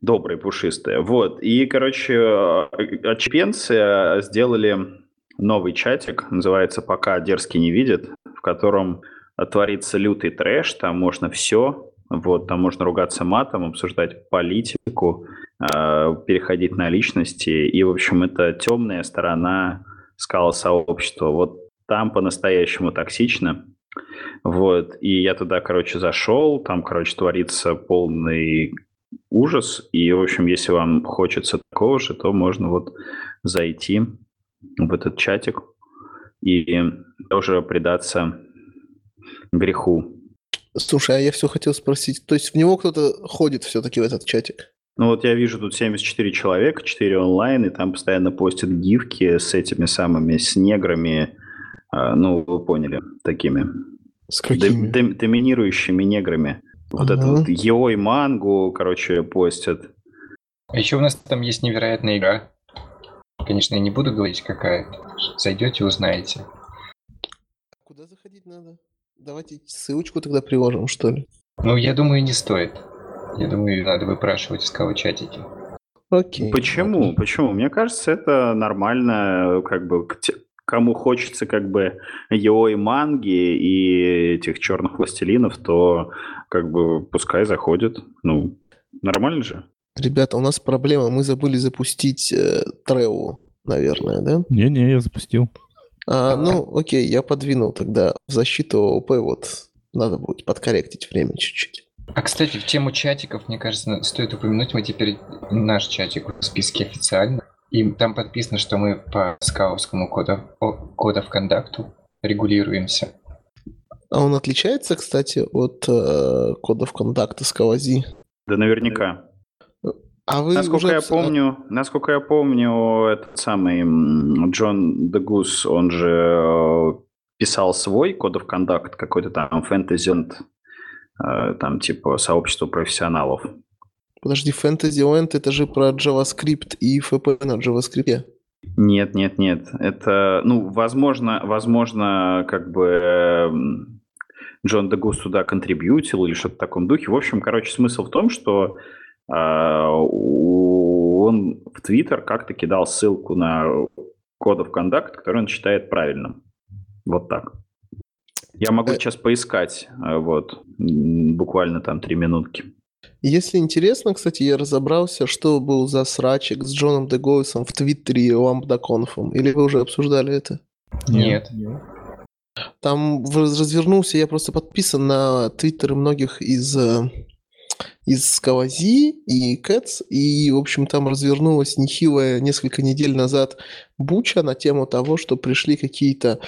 Добрые, пушистые. Вот. И, короче, отчепенцы сделали новый чатик, называется «Пока дерзкий не видит», в котором творится лютый трэш, там можно все, вот, там можно ругаться матом, обсуждать политику, э, переходить на личности. И, в общем, это темная сторона скала сообщества. Вот там по-настоящему токсично. Вот. И я туда, короче, зашел. Там, короче, творится полный ужас. И, в общем, если вам хочется такого же, то можно вот зайти в этот чатик и тоже предаться греху. Слушай, а я все хотел спросить, то есть в него кто-то ходит все-таки в этот чатик? Ну вот я вижу тут 74 человека, 4 онлайн, и там постоянно постят гифки с этими самыми, с неграми, ну вы поняли, такими. С какими? Дом, доминирующими неграми. Вот ага. это вот Йо и Мангу, короче, постят. А еще у нас там есть невероятная игра. Конечно, я не буду говорить, какая. Зайдете, узнаете. Куда заходить надо? Давайте ссылочку тогда приложим, что ли. Ну, я думаю, не стоит. Я думаю, надо выпрашивать в скау-чатике. Окей. Почему? Окей. Почему? Мне кажется, это нормально, как бы, кому хочется как бы его и манги, и этих черных властелинов, то как бы пускай заходят. Ну, нормально же. Ребята, у нас проблема. Мы забыли запустить э, Треу, наверное, да? Не-не, я запустил. А, ну, окей, я подвинул тогда в защиту ОП, вот надо будет подкорректить время чуть-чуть. А, кстати, в тему чатиков, мне кажется, стоит упомянуть, мы теперь наш чатик в списке официально. И там подписано, что мы по скаутскому коду, кода в контакту регулируемся. А он отличается, кстати, от э, кодов контакта Скалази? Да наверняка. А вы насколько уже... я помню, насколько я помню, этот самый Джон Дегус, он же э, писал свой код of conduct, какой-то там Fantasy э, там типа сообщество профессионалов. Подожди, Fantasy Land это же про JavaScript и FP на JavaScript. Нет, нет, нет. Это, ну, возможно, возможно, как бы эм, Джон Дегус туда контрибьютил или что-то в таком духе. В общем, короче, смысл в том, что а, он в Твиттер как-то кидал ссылку на код of conduct, который он считает правильным. Вот так. Я могу э... сейчас поискать, а, вот, буквально там три минутки. Если интересно, кстати, я разобрался, что был за срачик с Джоном Дегоисом в Твиттере и Ламбдаконфом. Или вы уже обсуждали это? Нет. Там развернулся, я просто подписан на твиттеры многих из э, из Скавази и Кэтс, и, в общем, там развернулась нехилая несколько недель назад буча на тему того, что пришли какие-то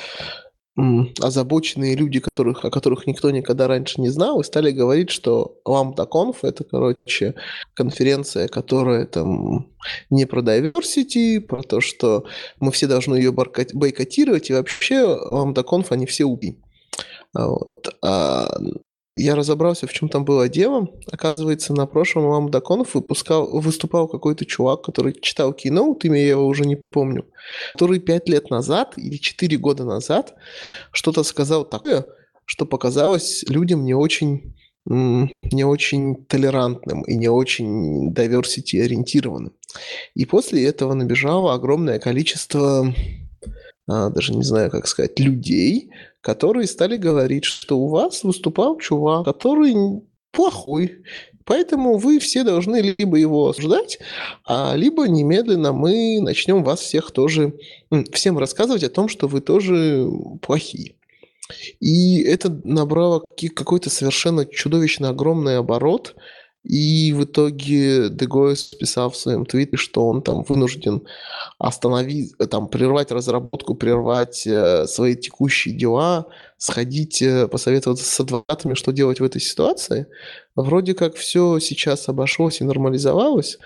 озабоченные люди, которых, о которых никто никогда раньше не знал, и стали говорить, что LambdaConf — это, короче, конференция, которая там не про diversity, про то, что мы все должны ее бойкотировать, и вообще LambdaConf они все убили. Вот. А я разобрался, в чем там было дело. Оказывается, на прошлом Ламдаконов выпускал, выступал какой-то чувак, который читал Keynote, имя я его уже не помню, который пять лет назад или четыре года назад что-то сказал такое, что показалось людям не очень не очень толерантным и не очень diversity ориентированным. И после этого набежало огромное количество а, даже не знаю, как сказать, людей, которые стали говорить, что у вас выступал чувак, который плохой, Поэтому вы все должны либо его осуждать, а либо немедленно мы начнем вас всех тоже, всем рассказывать о том, что вы тоже плохие. И это набрало какой-то совершенно чудовищно огромный оборот – и в итоге Дегойс писал в своем твите, что он там вынужден остановить, там, прервать разработку, прервать э, свои текущие дела, сходить, э, посоветоваться с адвокатами, что делать в этой ситуации. Вроде как все сейчас обошлось и нормализовалось,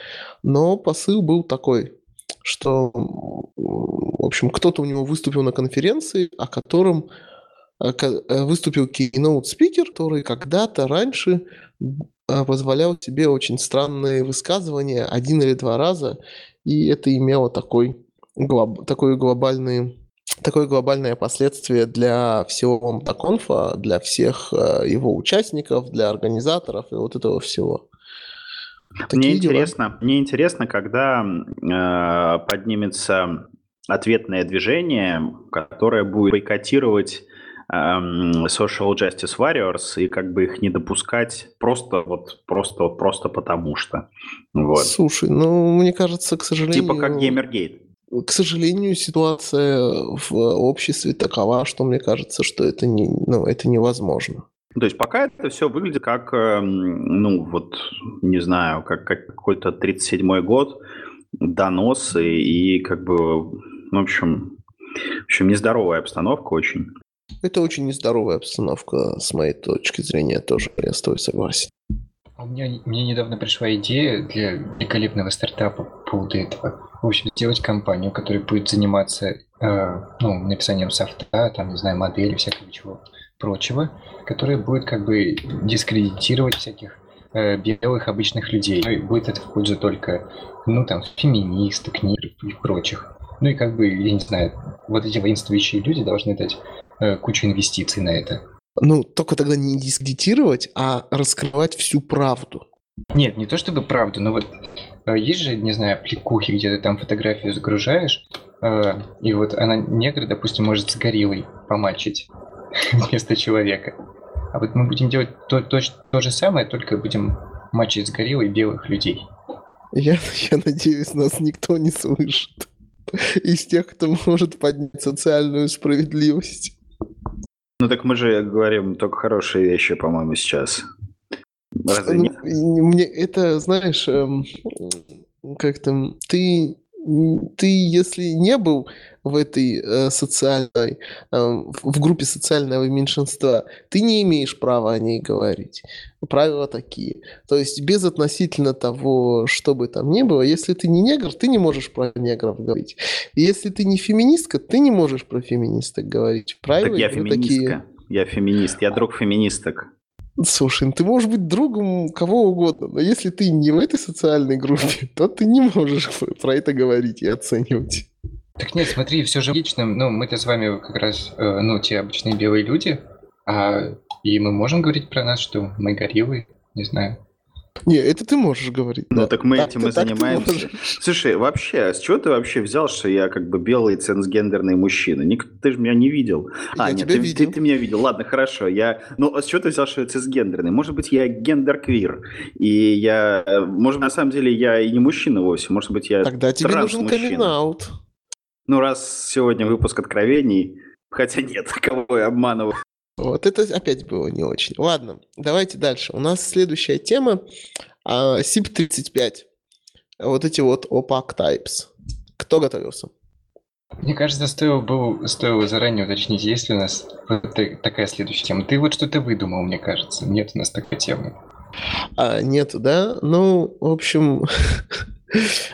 но посыл был такой. что, в общем, кто-то у него выступил на конференции, о котором э, э, выступил keynote спикер, который когда-то раньше позволял себе очень странные высказывания один или два раза, и это имело такой, глоб, такой глобальный такое глобальное последствие для всего МТАКонфа, для всех его участников, для организаторов и вот этого всего. Такие мне интересно, мне интересно, когда э, поднимется ответное движение, которое будет бойкотировать Social Justice Warriors и как бы их не допускать просто вот просто просто потому что. Вот. Слушай, ну мне кажется, к сожалению. Типа как Gamergate. К сожалению, ситуация в обществе такова, что мне кажется, что это не, ну, это невозможно. То есть пока это все выглядит как, эм, ну вот, не знаю, как, как какой-то 37-й год, доносы и, и как бы, в общем, в общем, нездоровая обстановка очень. Это очень нездоровая обстановка, с моей точки зрения, тоже, я с тобой согласен. А у меня, мне недавно пришла идея для великолепного стартапа по поводу этого. В общем, сделать компанию, которая будет заниматься э, ну, написанием софта, там, не знаю, модели, всякого чего прочего, которое будет как бы дискредитировать всяких э, белых обычных людей. Ну, и будет это в пользу только, ну, там, феминисток, и прочих. Ну и как бы, я не знаю, вот эти воинствующие люди должны дать кучу инвестиций на это. Ну, только тогда не дискредитировать, а раскрывать всю правду. Нет, не то чтобы правду, но вот э, есть же, не знаю, пликухи, где ты там фотографию загружаешь, э, и вот она негр, допустим, может с гориллой помальчить. [laughs] вместо человека. А вот мы будем делать то, то, то же самое, только будем мочить с гориллой белых людей. Я, [laughs] я надеюсь, нас никто не слышит. [laughs] Из тех, кто может поднять социальную справедливость. Ну так мы же говорим только хорошие вещи, по-моему, сейчас. Разве нет? Мне это, знаешь, эм, как там, ты ты, если не был в этой э, социальной, э, в группе социального меньшинства, ты не имеешь права о ней говорить. Правила такие. То есть без относительно того, что бы там ни было, если ты не негр, ты не можешь про негров говорить. И если ты не феминистка, ты не можешь про феминисток говорить. Правила так я феминистка. Такие... Я феминист, я друг феминисток. Слушай, ну ты можешь быть другом кого угодно, но если ты не в этой социальной группе, то ты не можешь про это говорить и оценивать. Так нет, смотри, все же лично, ну, мы-то с вами как раз, э, ну, те обычные белые люди, а и мы можем говорить про нас, что мы гориллы, не знаю. Не, это ты можешь говорить. Ну, да. так мы так, этим и занимаемся. Слушай, вообще, с чего ты вообще взял, что я как бы белый ценсгендерный мужчина? Ник... Ты же меня не видел. А, я нет, тебя ты, видел. Ты, ты меня видел. Ладно, хорошо. Я... Ну, а с чего ты взял, что я цисгендерный? Может быть, я гендер-квир. И я... Может, на самом деле, я и не мужчина вовсе. Может быть, я Тогда тебе нужен камин -аут. Ну, раз сегодня выпуск откровений... Хотя нет, [laughs] кого я обманываю. Вот это опять было не очень. Ладно, давайте дальше. У нас следующая тема а, SIP-35. Вот эти вот opaque types. Кто готовился? Мне кажется, стоило, было, стоило заранее уточнить, есть ли у нас вот такая следующая тема. Ты вот что-то выдумал, мне кажется. Нет у нас такой темы. А, нет, да? Ну, в общем, [laughs]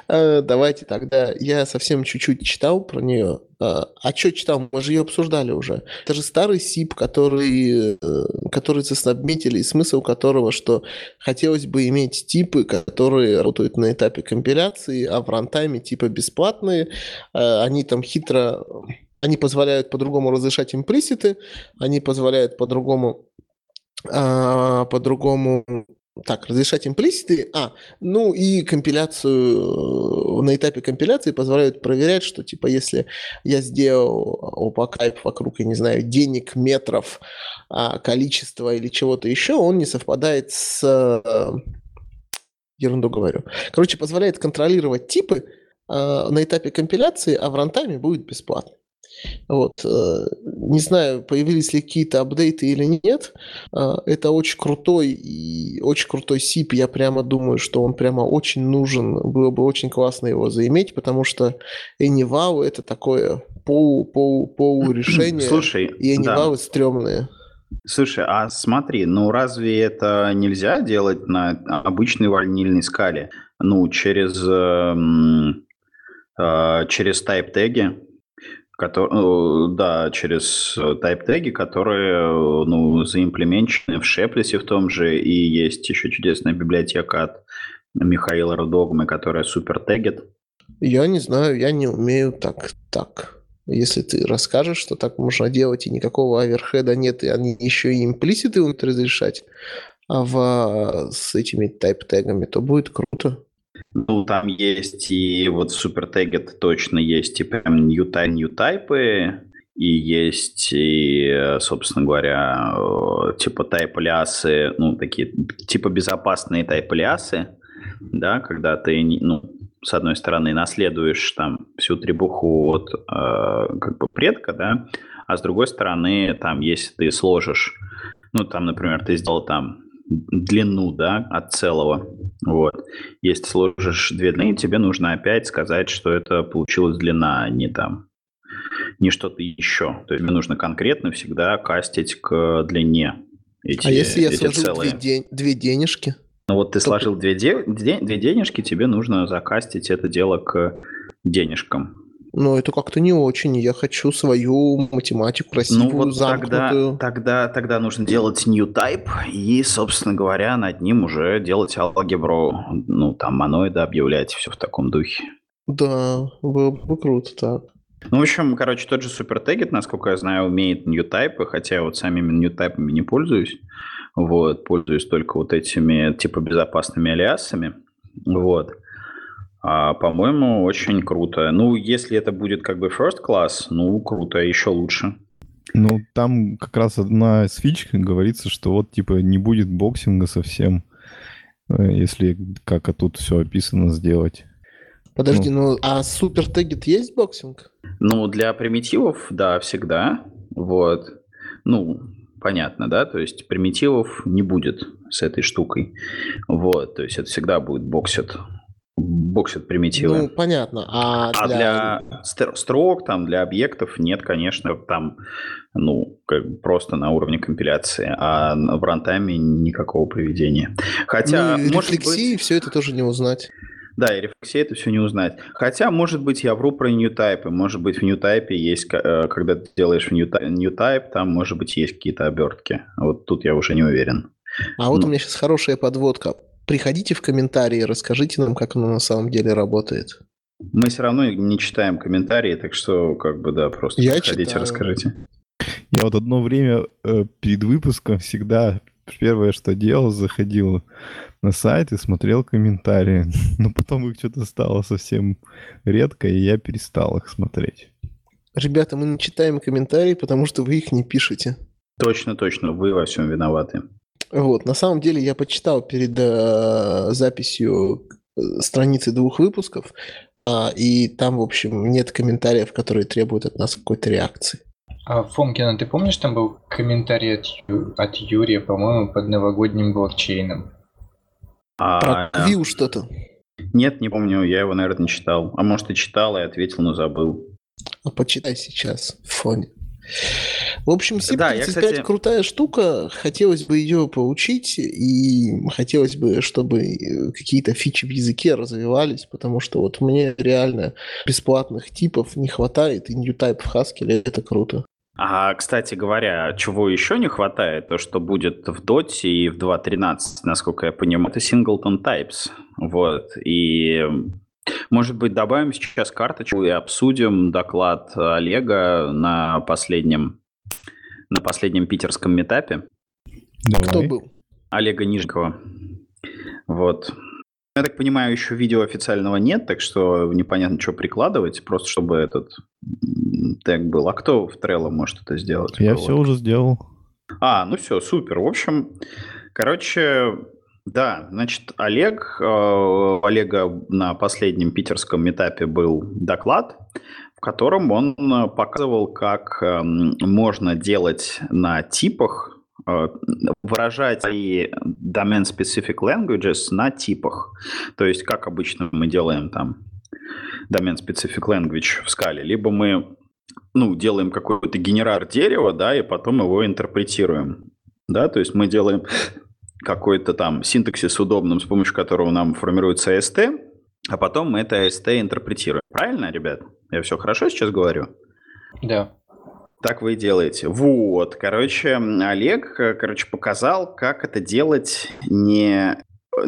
давайте тогда. Я совсем чуть-чуть читал про нее. А, а что читал? Мы же ее обсуждали уже. Это же старый СИП, который, э, который заснабметили, и смысл которого, что хотелось бы иметь типы, которые работают на этапе компиляции, а в рантайме типа бесплатные. Э, они там хитро... Они позволяют по-другому разрешать имплиситы, они позволяют по-другому а, по-другому так, разрешать имплиситы. А, ну и компиляцию, на этапе компиляции позволяют проверять, что типа если я сделал опакайп вокруг, я не знаю, денег, метров, а, количества или чего-то еще, он не совпадает с... Ерунду говорю. Короче, позволяет контролировать типы а, на этапе компиляции, а в рантайме будет бесплатно. Вот. Э, не знаю, появились ли какие-то апдейты или нет. Э, это очень крутой и очень крутой SIP. Я прямо думаю, что он прямо очень нужен. Было бы очень классно его заиметь, потому что AnyVow это такое полу, полу, полу решение. Слушай, и AnyVow да. стрёмные. Слушай, а смотри, ну разве это нельзя делать на обычной ванильной скале? Ну, через... Эм э, через type-теги, который, да, через type-теги, которые ну, заимплеменчены в Шеплисе в том же, и есть еще чудесная библиотека от Михаила Родогмы, которая супер тегит. Я не знаю, я не умею так. так. Если ты расскажешь, что так можно делать, и никакого оверхеда нет, и они еще и имплиситы умеют разрешать а в, с этими тайп-тегами, то будет круто. Ну, там есть и вот в SuperTag точно есть и прям new type, new type, и есть и, собственно говоря, типа type алиасы, ну, такие типа безопасные алиасы, да, когда ты, ну, с одной стороны, наследуешь там всю требуху от э, как бы предка, да, а с другой стороны, там, если ты сложишь, ну, там, например, ты сделал там длину, да, от целого, вот. Если сложишь две длины, тебе нужно опять сказать, что это получилась длина, а не там, не что-то еще. То есть мне нужно конкретно всегда кастить к длине эти, а если я сложил целые. Две, две денежки? Ну вот ты сложил две, де, две денежки, тебе нужно закастить это дело к денежкам. Ну, это как-то не очень. Я хочу свою математику красивую, ну, вот замкнутую. Тогда, тогда, тогда нужно делать new type и, собственно говоря, над ним уже делать алгебру, ну, там, моноиды объявлять, все в таком духе. Да, было бы круто так. Ну, в общем, короче, тот же SuperTagget, насколько я знаю, умеет new type, хотя я вот самими new type не пользуюсь. Вот, пользуюсь только вот этими типа безопасными алиасами. Вот. А, по-моему, очень круто. Ну, если это будет как бы first class, ну, круто, еще лучше. Ну, там как раз одна из фич говорится, что вот, типа, не будет боксинга совсем, э, если как тут все описано сделать. Подожди, ну, ну а супер тегет есть боксинг? Ну, для примитивов, да, всегда. Вот. Ну, понятно, да, то есть примитивов не будет с этой штукой. Вот, то есть это всегда будет боксит боксит примитивы. Ну, понятно. А, а для... для строк, там, для объектов нет, конечно, там, ну, как просто на уровне компиляции, а в рантайме никакого поведения. Хотя, ну, может быть... все это тоже не узнать. Да, и рефлексия это все не узнать. Хотя, может быть, я вру про ньютайпы. Может быть, в ньютайпе есть, э, когда ты делаешь ньютайп, там, может быть, есть какие-то обертки. Вот тут я уже не уверен. А вот ну. у меня сейчас хорошая подводка. Приходите в комментарии, расскажите нам, как оно на самом деле работает. Мы все равно не читаем комментарии, так что, как бы, да, просто я приходите, читаю. расскажите. Я вот одно время э, перед выпуском всегда первое, что делал, заходил на сайт и смотрел комментарии. [laughs] Но потом их что-то стало совсем редко, и я перестал их смотреть. Ребята, мы не читаем комментарии, потому что вы их не пишете. Точно, точно, вы во всем виноваты. Вот, на самом деле я почитал перед э, записью э, страницы двух выпусков, э, и там, в общем, нет комментариев, которые требуют от нас какой-то реакции. А, Фомкина, ты помнишь, там был комментарий от, от Юрия, по-моему, под новогодним блокчейном? А, Про Квил что-то. Нет, не помню, я его, наверное, не читал. А может, и читал, и ответил, но забыл. А почитай сейчас в фоне. В общем, C35 да, кстати... крутая штука, хотелось бы ее поучить, и хотелось бы, чтобы какие-то фичи в языке развивались, потому что вот мне реально бесплатных типов не хватает, и New-Type в Haskell это круто. А, кстати говоря, чего еще не хватает, то, что будет в Dot и в 2.13, насколько я понимаю, это singleton types. Вот. И может быть, добавим сейчас карточку и обсудим доклад Олега на последнем, на последнем питерском метапе. Давай. Кто был? Олега Нижникова. Вот. Я так понимаю, еще видео официального нет, так что непонятно, что прикладывать, просто чтобы этот тег был. А кто в Trello может это сделать? Я все уже сделал. А, ну все, супер. В общем, короче, да, значит, Олег, э, Олега на последнем питерском метапе был доклад, в котором он э, показывал, как э, можно делать на типах, э, выражать свои domain-specific languages на типах. То есть, как обычно мы делаем там domain-specific language в скале, либо мы ну, делаем какой-то генератор дерева, да, и потом его интерпретируем. Да, то есть мы делаем какой-то там синтаксис удобным, с помощью которого нам формируется AST, а потом мы это AST интерпретируем. Правильно, ребят? Я все хорошо сейчас говорю? Да. Так вы и делаете. Вот, короче, Олег, короче, показал, как это делать не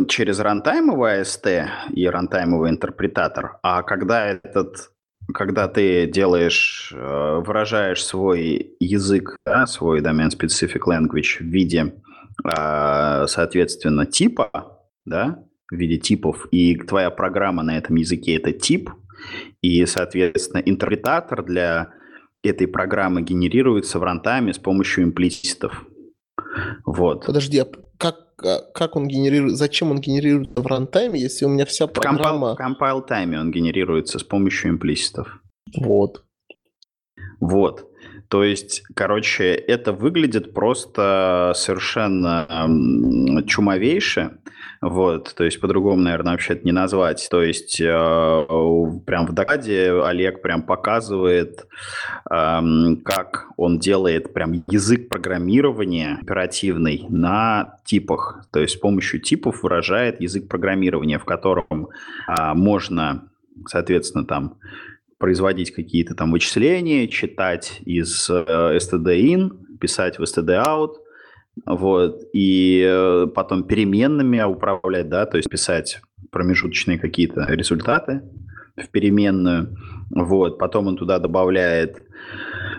через рантаймовый AST и рантаймовый интерпретатор, а когда этот когда ты делаешь, э, выражаешь свой язык, да, свой domain specific language в виде, соответственно, типа, да, в виде типов, и твоя программа на этом языке это тип, и, соответственно, интерпретатор для этой программы генерируется в рантайме с помощью имплиситов. Вот. Подожди, а как, а как он генерирует, зачем он генерирует в рантайме, если у меня вся программа... В compile тайме он генерируется с помощью имплиситов. Вот. Вот. То есть, короче, это выглядит просто совершенно чумовейше. Вот, то есть по-другому, наверное, вообще это не назвать. То есть э, прям в докладе Олег прям показывает, э, как он делает прям язык программирования оперативный на типах. То есть с помощью типов выражает язык программирования, в котором э, можно, соответственно, там производить какие-то там вычисления, читать из э, std-in, писать в std-out, вот, и э, потом переменными управлять, да, то есть писать промежуточные какие-то результаты в переменную, вот, потом он туда добавляет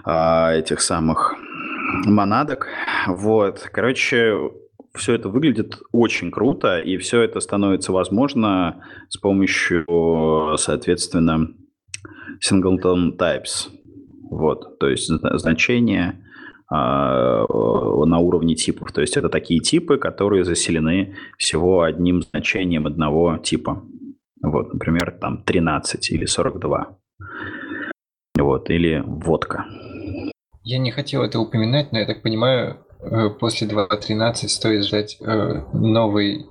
а, этих самых монадок, вот, короче, все это выглядит очень круто, и все это становится возможно с помощью, соответственно, singleton types. Вот, то есть значения а, на уровне типов. То есть это такие типы, которые заселены всего одним значением одного типа. Вот, например, там 13 или 42. Вот, или водка. Я не хотел это упоминать, но я так понимаю, э, после 2.13 стоит ждать э, новый,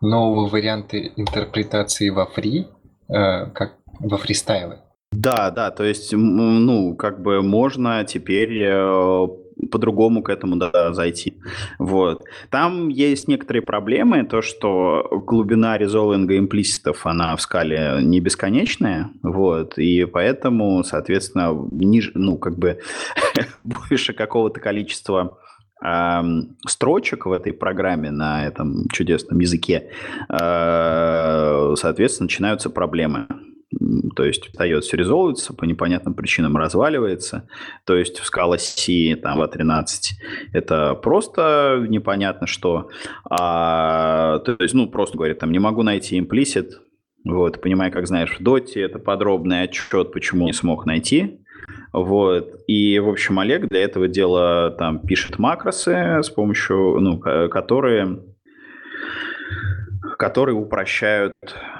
нового варианты интерпретации во фри, э, как во фристайле. Да, да, то есть, ну, как бы можно теперь э, по-другому к этому да, зайти. Вот. Там есть некоторые проблемы, то, что глубина резолвинга имплиситов, она в скале не бесконечная, вот, и поэтому, соответственно, ниже, ну, как бы [laughs] больше какого-то количества строчек в этой программе на этом чудесном языке, э, соответственно, начинаются проблемы. То есть остается резолвится, по непонятным причинам разваливается. То есть в скала C, там, V13, это просто непонятно что. А, то есть, ну, просто говорит, там, не могу найти implicit, вот, понимаю, как знаешь, в доте это подробный отчет, почему не смог найти. Вот. И, в общем, Олег для этого дела там пишет макросы, с помощью, ну, которые которые упрощают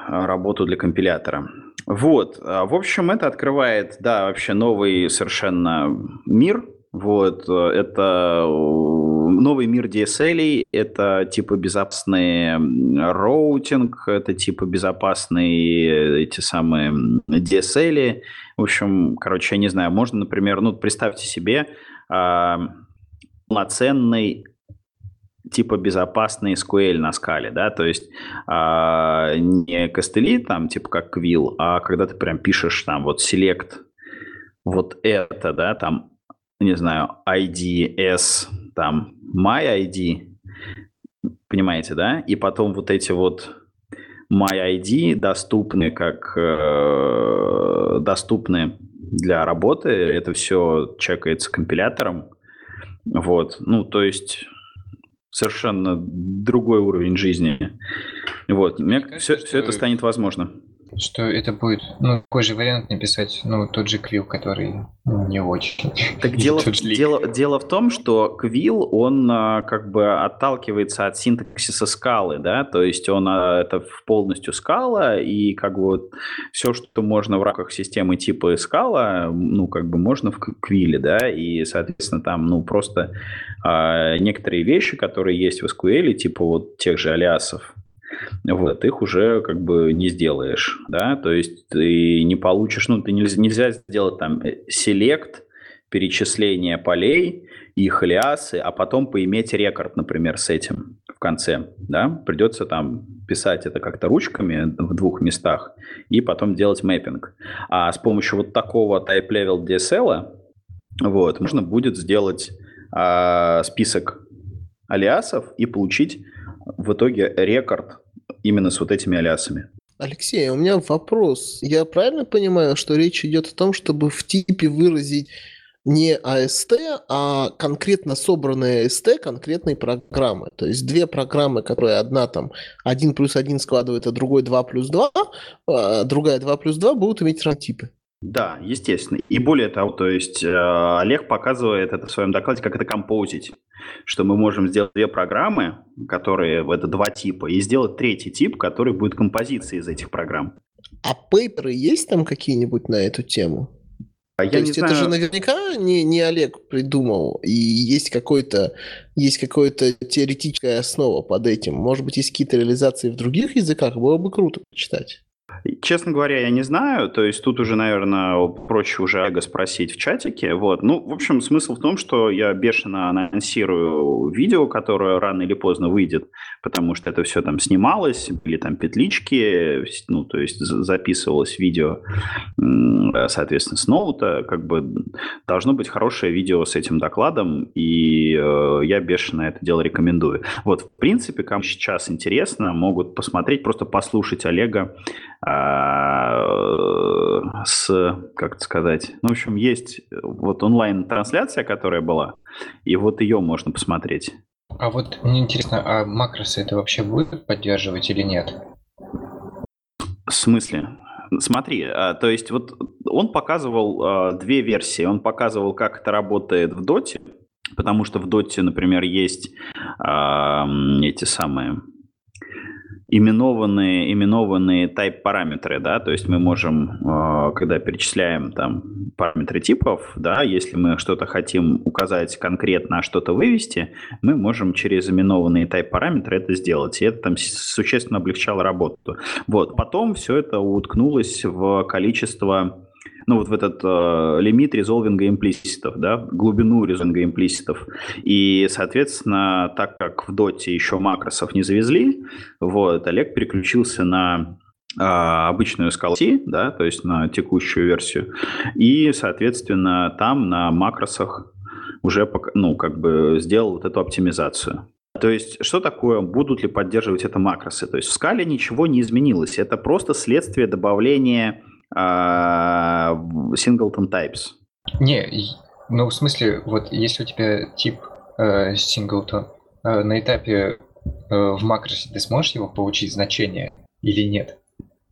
работу для компилятора. Вот, а, в общем, это открывает, да, вообще новый совершенно мир. Вот, э, это новый мир DSL, это типа безопасный роутинг, это типа безопасные эти самые DSL. В общем, короче, я не знаю, можно, например, ну, представьте себе а, полноценный типа безопасный SQL на скале, да, то есть а, не костыли там типа как Quill, а когда ты прям пишешь там вот select вот это, да, там, не знаю, ID, S, там, my ID, понимаете, да, и потом вот эти вот my ID доступны как э, доступны для работы, это все чекается компилятором, вот, ну, то есть совершенно другой уровень жизни. Вот, мне кажется, все, все это станет возможно что это будет, ну, такой же вариант написать, ну, тот же Квилл, который ну, не очень. Так [laughs] дело, дело, дело в том, что Квилл, он а, как бы отталкивается от синтаксиса скалы, да, то есть он а, это полностью скала, и как бы вот все, что можно в рамках системы типа скала, ну, как бы можно в Квилле, да, и, соответственно, там, ну, просто а, некоторые вещи, которые есть в SQL, типа вот тех же алиасов, вот, их уже как бы не сделаешь, да, то есть ты не получишь, ну, ты нельзя, нельзя сделать там селект, перечисление полей, их алиасы, а потом поиметь рекорд, например, с этим конце, да, придется там писать это как-то ручками в двух местах и потом делать мэппинг. А с помощью вот такого type level DSL вот, можно будет сделать э, список алиасов и получить в итоге рекорд именно с вот этими алиасами. Алексей, у меня вопрос. Я правильно понимаю, что речь идет о том, чтобы в типе выразить не AST, а конкретно собранные AST конкретной программы. То есть две программы, которые одна там 1 плюс 1 складывает, а другой 2 плюс 2, а другая 2 плюс 2 будут иметь ранотипы. Да, естественно. И более того, то есть э, Олег показывает это в своем докладе, как это композить, что мы можем сделать две программы, которые это два типа, и сделать третий тип, который будет композицией из этих программ. А пейперы есть там какие-нибудь на эту тему? А я То есть не это знаю... же наверняка не, не Олег придумал, и есть какой-то есть какая-то теоретическая основа под этим. Может быть, есть какие-то реализации в других языках, было бы круто почитать. Честно говоря, я не знаю. То есть тут уже, наверное, проще уже Олега спросить в чатике. Вот. Ну, в общем, смысл в том, что я бешено анонсирую видео, которое рано или поздно выйдет, потому что это все там снималось, были там петлички, ну, то есть записывалось видео, соответственно, с ноута. Как бы должно быть хорошее видео с этим докладом, и э, я бешено это дело рекомендую. Вот, в принципе, кому сейчас интересно, могут посмотреть, просто послушать Олега а, с, как это сказать, ну, в общем, есть вот онлайн-трансляция, которая была, и вот ее можно посмотреть. А вот мне интересно, а макросы это вообще будет поддерживать или нет? В смысле? Смотри, а, то есть вот он показывал а, две версии. Он показывал, как это работает в доте, потому что в доте, например, есть эти самые именованные, именованные type параметры, да, то есть мы можем, э, когда перечисляем там параметры типов, да, если мы что-то хотим указать конкретно, а что-то вывести, мы можем через именованные type параметры это сделать, и это там существенно облегчало работу. Вот, потом все это уткнулось в количество ну, вот в этот э, лимит резолвинга имплиситов, да, глубину резолвинга имплиситов. И, соответственно, так как в доте еще макросов не завезли, вот, Олег переключился на э, обычную скалу да, то есть на текущую версию. И, соответственно, там на макросах уже, ну, как бы сделал вот эту оптимизацию. То есть, что такое, будут ли поддерживать это макросы? То есть в скале ничего не изменилось. Это просто следствие добавления а, singleton types. Не, ну в смысле, вот если у тебя тип э, singleton, э, на этапе э, в макросе ты сможешь его получить значение или нет?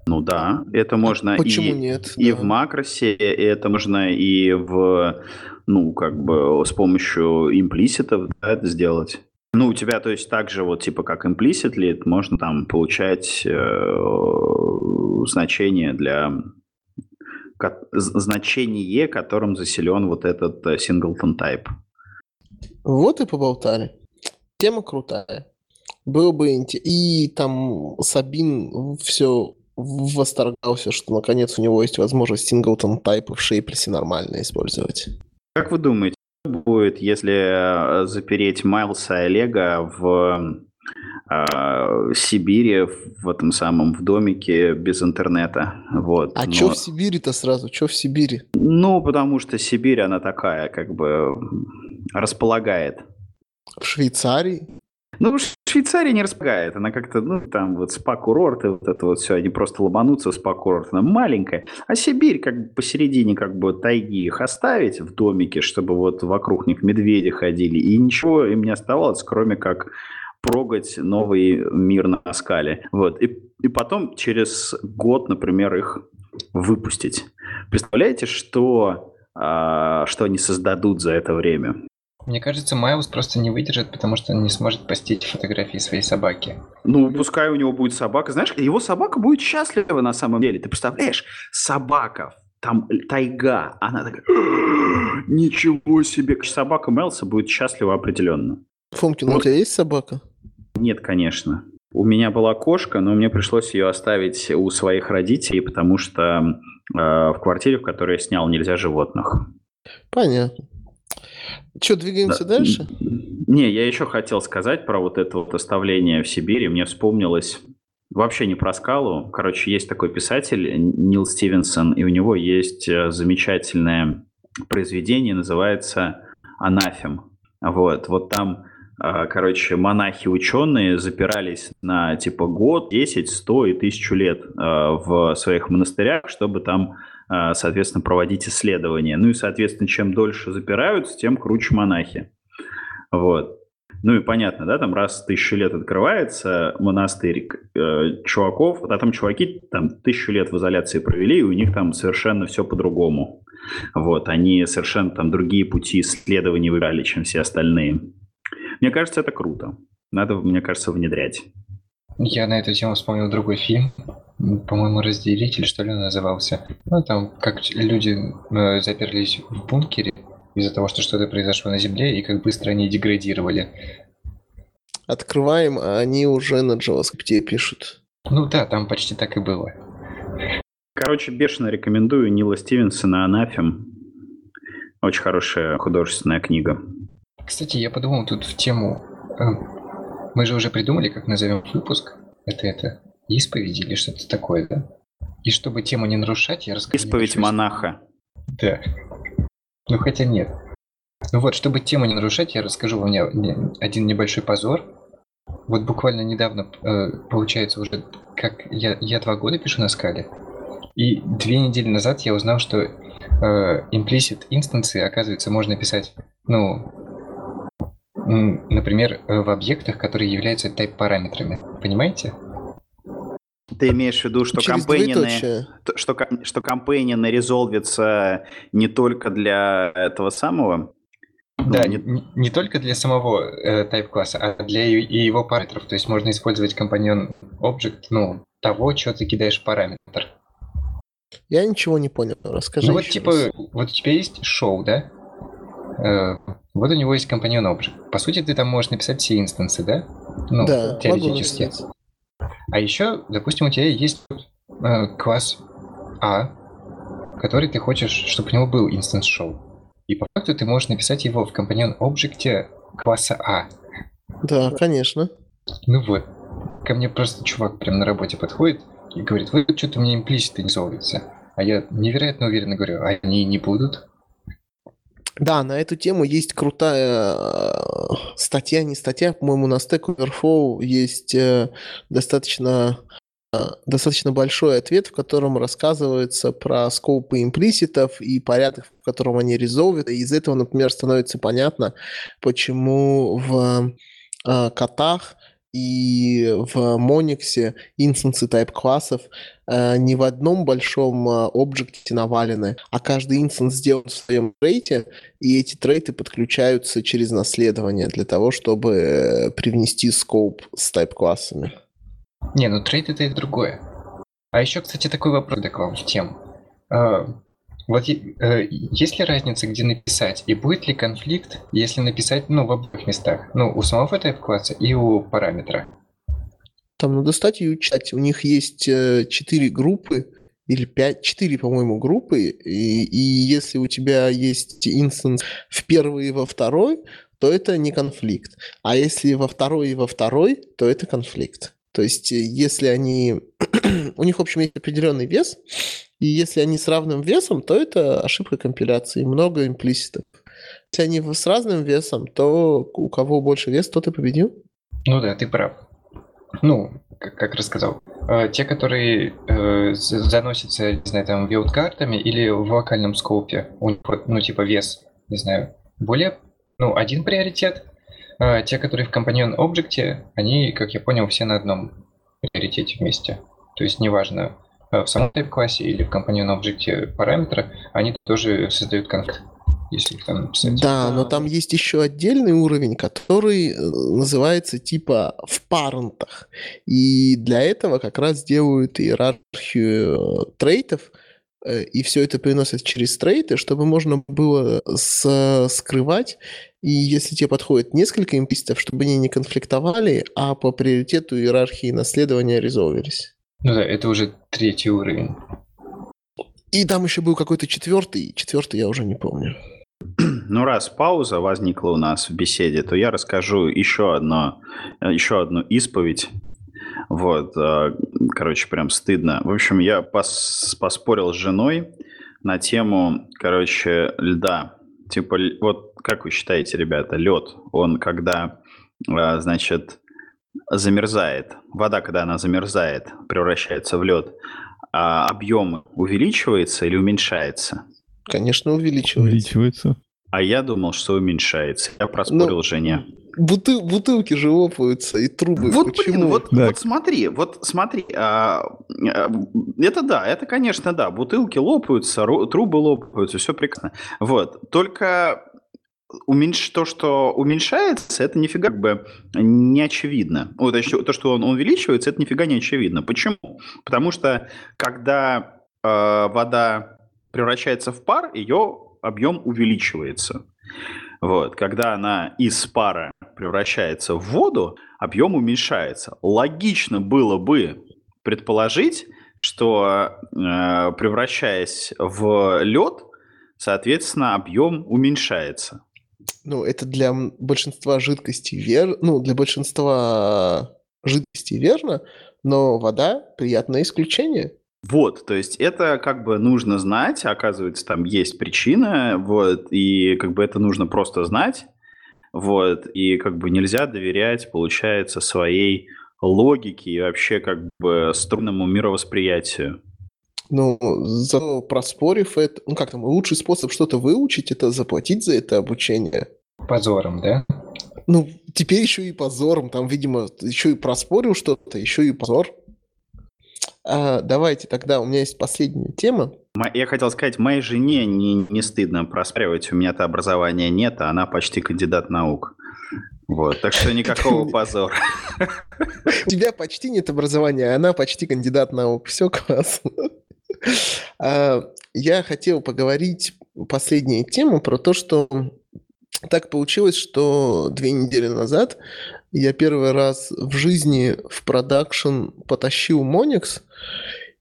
Ну да, это можно Почему и, нет? и да. в макросе, и это можно и в, ну, как бы с помощью имплиситов да, это сделать. Ну, у тебя, то есть, также вот, типа, как implicitly, можно там получать э, значение для значение, которым заселен вот этот э, singleton type. Вот и поболтали. Тема крутая. Было бы интересно. И там Сабин все восторгался, что наконец у него есть возможность singleton type в шейплесе нормально использовать. Как вы думаете, будет, если э, запереть Майлса и Олега в э, Сибири, в этом самом, в домике без интернета. Вот. А Но... что в Сибири-то сразу? Что в Сибири? Ну, потому что Сибирь, она такая, как бы, располагает. В Швейцарии? Ну, Швейцария не располагает. Она как-то, ну, там вот спа-курорты, вот это вот все, они просто ломанутся в спа-курорт. Она маленькая. А Сибирь как бы посередине как бы тайги их оставить в домике, чтобы вот вокруг них медведи ходили. И ничего им не оставалось, кроме как прогать новый мир на скале. Вот. И, и потом через год, например, их выпустить. Представляете, что, а, что они создадут за это время? Мне кажется, Майлз просто не выдержит, потому что он не сможет постить фотографии своей собаки. Ну, пускай у него будет собака. Знаешь, его собака будет счастлива на самом деле. Ты представляешь, собака, там тайга, она такая, ничего себе. Собака Мелса будет счастлива определенно. Фомкин, у тебя есть собака? Нет, конечно. У меня была кошка, но мне пришлось ее оставить у своих родителей, потому что э, в квартире, в которой я снял, нельзя животных. Понятно. Что, двигаемся Да. дальше? Не, я еще хотел сказать про вот это вот оставление в Сибири. Мне вспомнилось вообще не про скалу. Короче, есть такой писатель Нил Стивенсон, и у него есть э, замечательное произведение, называется «Анафем». Вот, вот там, короче, монахи-ученые запирались на типа год, 10, 100 и тысячу лет э, в своих монастырях, чтобы там э, соответственно, проводить исследования. Ну и, соответственно, чем дольше запираются, тем круче монахи. Вот. Ну и понятно, да, там раз в тысячу лет открывается монастырь э, чуваков, а там чуваки там тысячу лет в изоляции провели, и у них там совершенно все по-другому. Вот, они совершенно там другие пути исследований выбрали, чем все остальные. Мне кажется, это круто. Надо, мне кажется, внедрять. Я на эту тему вспомнил другой фильм, по-моему, «Разделитель», что ли, он назывался. Ну, там, как люди э, заперлись в бункере из-за того, что что-то произошло на Земле, и как быстро они деградировали. Открываем, а они уже на JavaScript пишут. Ну да, там почти так и было. Короче, бешено рекомендую Нила Стивенсона «Анафем». Очень хорошая художественная книга. Кстати, я подумал тут в тему... э, Мы же уже придумали, как назовем выпуск. Это это исповедь или что-то такое, да? И чтобы тему не нарушать, я расскажу... Исповедь небольшую монаха. Да. Ну хотя нет. Ну вот, чтобы тему не нарушать, я расскажу вам не- не- один небольшой позор. Вот буквально недавно, э, получается уже, как я, я два года пишу на скале, и две недели назад я узнал, что э, implicit инстанции, оказывается, можно писать, ну, например, э, в объектах, которые являются type-параметрами. Понимаете? Ты имеешь в виду, что Через двоеточие. что, что компаньон резолвится не только для этого самого? Ну, Да, не- не, не только для самого э, type класса, а для и, и его параметров. То есть можно использовать компаньон object, ну, того, что ты кидаешь параметр. Я ничего не понял. Расскажи ну вот типа, раз. вот у тебя есть show, да? Э, вот у него есть компаньон object. По сути, ты там можешь написать все инстансы, да? Ну, да, теоретически. А еще, допустим, у тебя есть э, класс А, который ты хочешь, чтобы у него был instance show. И по факту ты можешь написать его в компаньон объекте класса А. Да, конечно. Ну вот. Ко мне просто чувак прям на работе подходит и говорит, вы что-то мне имплиситы не золотится. А я невероятно уверенно говорю, они не будут. Да, на эту тему есть крутая э, статья, не статья, по-моему, на Stack Overflow есть э, достаточно, э, достаточно большой ответ, в котором рассказывается про скопы имплиситов и порядок, в котором они резолвят. И из этого, например, становится понятно, почему в котах и в Monix е инстансы type классов э, не в одном большом э, объекте навалены, а каждый инстанс сделан в своем трейте, и эти трейты подключаются через наследование для того, чтобы э, привнести scope с type классами. Не, ну трейт это и другое. А еще, кстати, такой вопрос к вам в тему. Вот э, есть ли разница, где написать, и будет ли конфликт, если написать, ну, в обоих местах? Ну, у самого type класса и у параметра. Там надо стать и читать. У них есть э, четыре группы, или пять, четыре, по-моему, группы, и, и если у тебя есть инстанс в первый и во второй, то это не конфликт. А если во второй и во второй, то это конфликт. То есть, э, если они... [clears throat] у них, в общем, есть определенный вес, и если они с равным весом, то это ошибка компиляции, много имплиситов. Если они с разным весом, то у кого больше вес, тот и победил. Ну да, ты прав. Ну, как, как рассказал. Э, те, которые э, заносятся, не знаю, там, вилд-картами или в локальном скопе, у них, ну, типа, вес, не знаю, более, ну, один приоритет. А те, которые в компаньон объекте, они, как я понял, все на одном приоритете вместе. То есть, неважно, в самом type-классе или в компаньон объекте параметра, они тоже создают конфликт, если их там написать. Да, но там есть еще отдельный уровень, который э, называется типа в парентах. И для этого как раз делают иерархию э, трейтов, э, и все это приносят через трейты, чтобы можно было скрывать, и если тебе подходит несколько имплиситов, чтобы они не конфликтовали, а по приоритету иерархии наследования резолвились. Ну да, это уже третий уровень. И там еще был какой-то четвертый, четвертый я уже не помню. [clears throat] ну раз пауза возникла у нас в беседе, то я расскажу еще, одно, еще одну исповедь. Вот, э, короче, прям стыдно. В общем, я пос поспорил с женой на тему, короче, льда. Типа, вот как вы считаете, ребята, лед, он когда, э, значит, замерзает, вода, когда она замерзает, превращается в лед, а объем увеличивается или уменьшается? Конечно, увеличивается. Увеличивается. А я думал, что уменьшается. Я проспорил Ну, жене. Буты- бутылки же лопаются и трубы. Вот, Почему? блин, вот, Да. вот смотри, вот смотри, а, а, это да, это, конечно, да, бутылки лопаются, ру- трубы лопаются, все прекрасно. Вот, только уменьш... то, что уменьшается, это нифига как бы не очевидно. Вот, то, что- то, что он увеличивается, это нифига не очевидно. Почему? Потому что когда э, вода превращается в пар, ее объем увеличивается. Вот. Когда она из пара превращается в воду, объем уменьшается. Логично было бы предположить, что э, превращаясь в лед, соответственно, объем уменьшается. Ну, это для большинства жидкостей верно. Ну, для большинства жидкостей верно, но вода приятное исключение. Вот, то есть это как бы нужно знать, оказывается, там есть причина, вот, и как бы это нужно просто знать, вот, и как бы нельзя доверять, получается, своей логике и вообще как бы струнному мировосприятию. Ну, зато проспорив это, ну как там, лучший способ что-то выучить, это заплатить за это обучение. Позором, да? Ну, теперь еще и позором, там, видимо, еще и проспорил что-то, еще и позор. А, давайте тогда, у меня есть последняя тема. Я хотел сказать, моей жене не, не стыдно проспаривать, у меня-то образования нет, а она почти кандидат наук. Вот, так что никакого [laughs] позора. У тебя почти нет образования, а она почти кандидат наук. Все классно. А, Я хотел поговорить последняя тема про то, что так получилось, что две недели назад я первый раз в жизни в продакшн потащил Monix,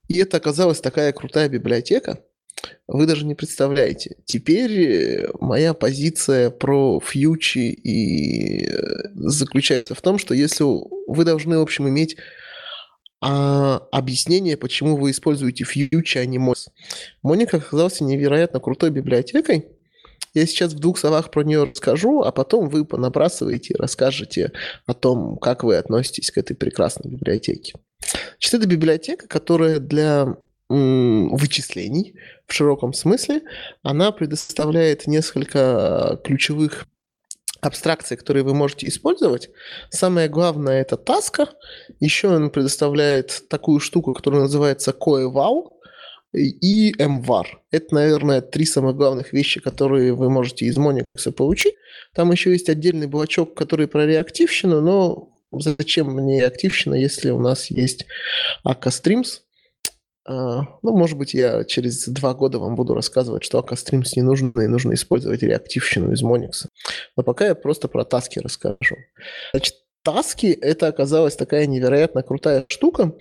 и это оказалась такая крутая библиотека. Вы даже не представляете. Теперь э, моя позиция про фьючи и э, заключается в том, что если вы должны, в общем, иметь а, объяснение, почему вы используете фьючи, а не Monix. Моник оказался невероятно крутой библиотекой. Я сейчас в двух словах про нее расскажу, а потом вы понабрасываете и расскажете о том, как вы относитесь к этой прекрасной библиотеке. Значит, это библиотека, которая для вычислений в широком смысле, она предоставляет несколько ключевых абстракций, которые вы можете использовать. Самое главное это таска. Еще он предоставляет такую штуку, которая называется CoeVal и MVAR. Это, наверное, три самых главных вещи, которые вы можете из Monix получить. Там еще есть отдельный блочок, который про реактивщину, но зачем мне реактивщина, если у нас есть AK Streams? А, Ну, может быть, я через два года вам буду рассказывать, что Streams не нужно, и нужно использовать реактивщину из Monix. Но пока я просто про таски расскажу. Значит, таски – это оказалась такая невероятно крутая штука.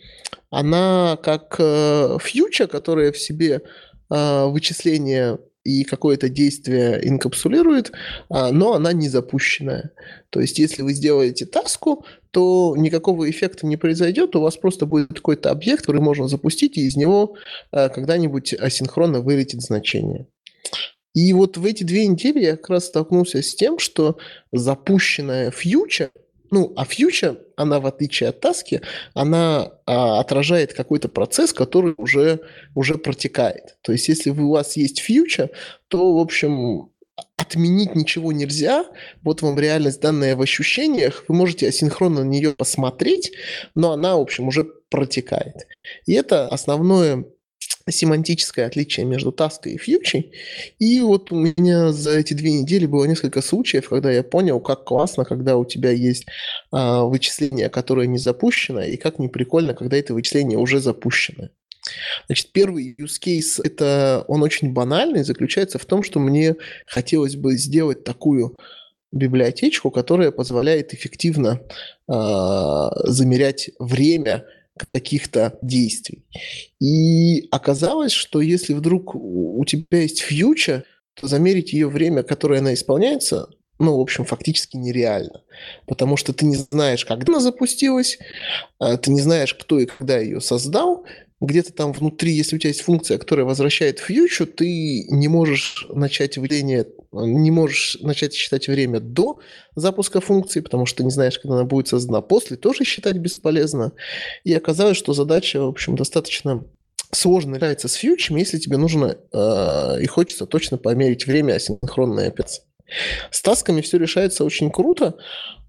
Она как э, фьюча, которая в себе э, вычисление и какое-то действие инкапсулирует, а, но она не запущенная. То есть, если вы сделаете таску, то никакого эффекта не произойдет, у вас просто будет какой-то объект, который можно запустить, и из него э, когда-нибудь асинхронно вылетит значение. И вот в эти две недели я как раз столкнулся с тем, что запущенная фьюча, ну, а фьюча, она в отличие от таски, она а, отражает какой-то процесс, который уже, уже протекает. То есть, если у вас есть фьюча, то, в общем, отменить ничего нельзя. Вот вам реальность, данная в ощущениях. Вы можете асинхронно на нее посмотреть, но она, в общем, уже протекает. И это основное семантическое отличие между таской и фьючей. И вот у меня за эти две недели было несколько случаев, когда я понял, как классно, когда у тебя есть а, вычисление, которое не запущено, и как не прикольно, когда это вычисление уже запущено. Значит, первый use case, это он очень банальный, заключается в том, что мне хотелось бы сделать такую библиотечку, которая позволяет эффективно а, замерять время каких-то действий. И оказалось, что если вдруг у тебя есть фьюча, замерить ее время, которое она исполняется, ну, в общем, фактически нереально. Потому что ты не знаешь, когда она запустилась, а, ты не знаешь, кто и когда ее создал. Где-то там внутри, если у тебя есть функция, которая возвращает фьючу, ты не можешь начать выделение, не можешь начать считать время до запуска функции, потому что не знаешь, когда она будет создана. После тоже считать бесполезно. И оказалось, что задача, в общем, достаточно сложно играется с фьючами, если тебе нужно э, и хочется точно померить время асинхронной операции. С тасками все решается очень круто.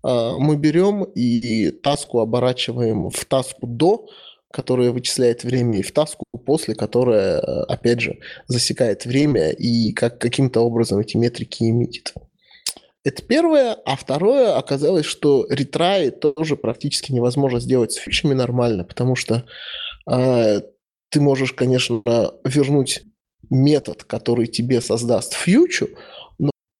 А, мы берем и таску оборачиваем в таску до, которая вычисляет время, и в таску после, которая, опять же, засекает время и как, каким-то образом эти метрики имитит. Это первое. А второе, оказалось, что ретраи тоже практически невозможно сделать с фичами нормально, потому что э, ты можешь, конечно, вернуть метод, который тебе создаст фьючу,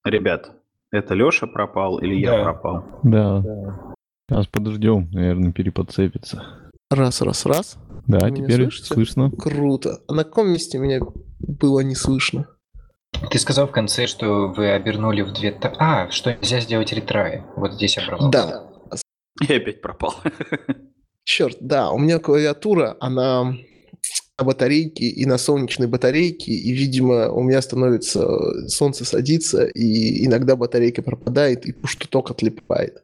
Ребят, это Леша пропал или да. я пропал? Да. да. Сейчас подождем, наверное, переподцепится. Раз, раз, раз. Да, Вы теперь слышно. Круто. А на каком месте меня было не слышно? Ты сказал в конце, что вы обернули в две... А, что нельзя сделать ретраи. Вот здесь образовался. Да. Я опять пропал. [laughs] Черт, да, у меня клавиатура, она на батарейке и на солнечной батарейке, и, видимо, у меня становится, солнце садится, и иногда батарейка пропадает, и пуш-туток отлипает.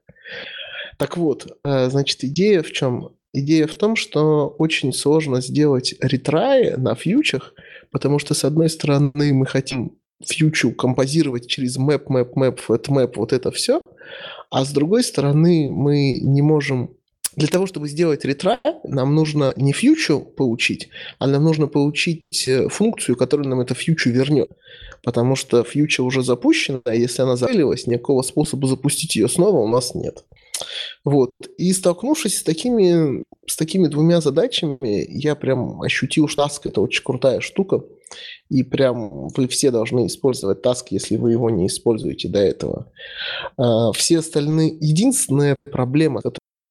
Так вот, э, значит, идея в чем? Идея в том, что очень сложно сделать ретраи на фьючах, потому что, с одной стороны, мы хотим фьючу композировать через map, map, map, map, вот это все, а с другой стороны, мы не можем для того, чтобы сделать ретрай, нам нужно не фьючу получить, а нам нужно получить э, функцию, которая нам это фьючу вернет. Потому что фьюча уже запущена, а если она завалилась, никакого способа запустить ее снова у нас нет. Вот. И столкнувшись с такими, с такими двумя задачами, я прям ощутил, что Task – это очень крутая штука. И прям вы все должны использовать Task, если вы его не используете до этого. А, все остальные... Единственная проблема,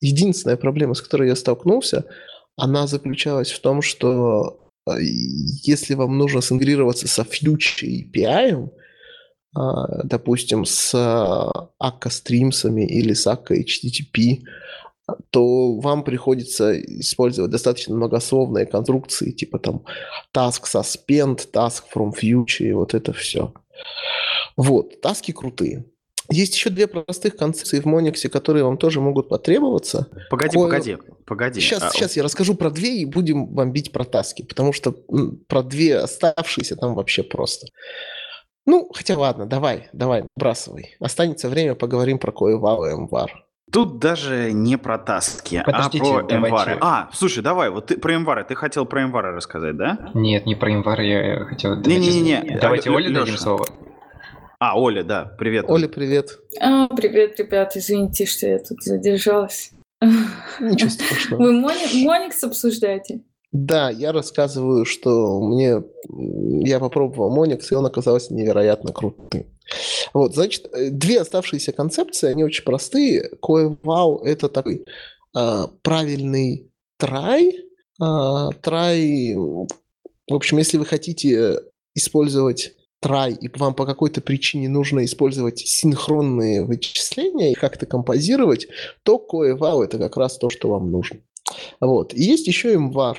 единственная проблема, с которой я столкнулся, она заключалась в том, что э, если вам нужно синтегрироваться со Future API, допустим, с akka стримсами или с akka HTTP, то вам приходится использовать достаточно многословные конструкции, типа там task suspend, task from future и вот это все. Вот, таски крутые. Есть еще две простых концепции в Мониксе, которые вам тоже могут потребоваться. Погоди, Ко... погоди, погоди. Сейчас, а... сейчас я расскажу про две и будем бомбить про таски, потому что про две оставшиеся там вообще просто. Ну, хотя ладно, давай, давай, бросай. Останется время, поговорим про Коевал и Мвар. Тут даже не про таски, а Подождите, а про Эмвары. А, слушай, давай, вот ты про Эмвары. Ты хотел про Эмвары рассказать, да? Нет, не про Эмвары, я хотел... Не-не-не. Давайте Оле дадим слово. А, Оля, да, привет. Оля, привет. А, привет, ребят, извините, что я тут задержалась. Ничего страшного. Вы Мони... Моникс обсуждаете? Да, я рассказываю, что мне я попробовал Моникс, и он оказался невероятно крутым. Вот, значит, э, две оставшиеся концепции, они очень простые. Коевау – это такой э, правильный трай. Э, трай, в общем, если вы хотите использовать try, и вам по какой-то причине нужно использовать синхронные вычисления и как-то композировать, то CoeVal это как раз то, что вам нужно. Вот. И есть еще MVAR.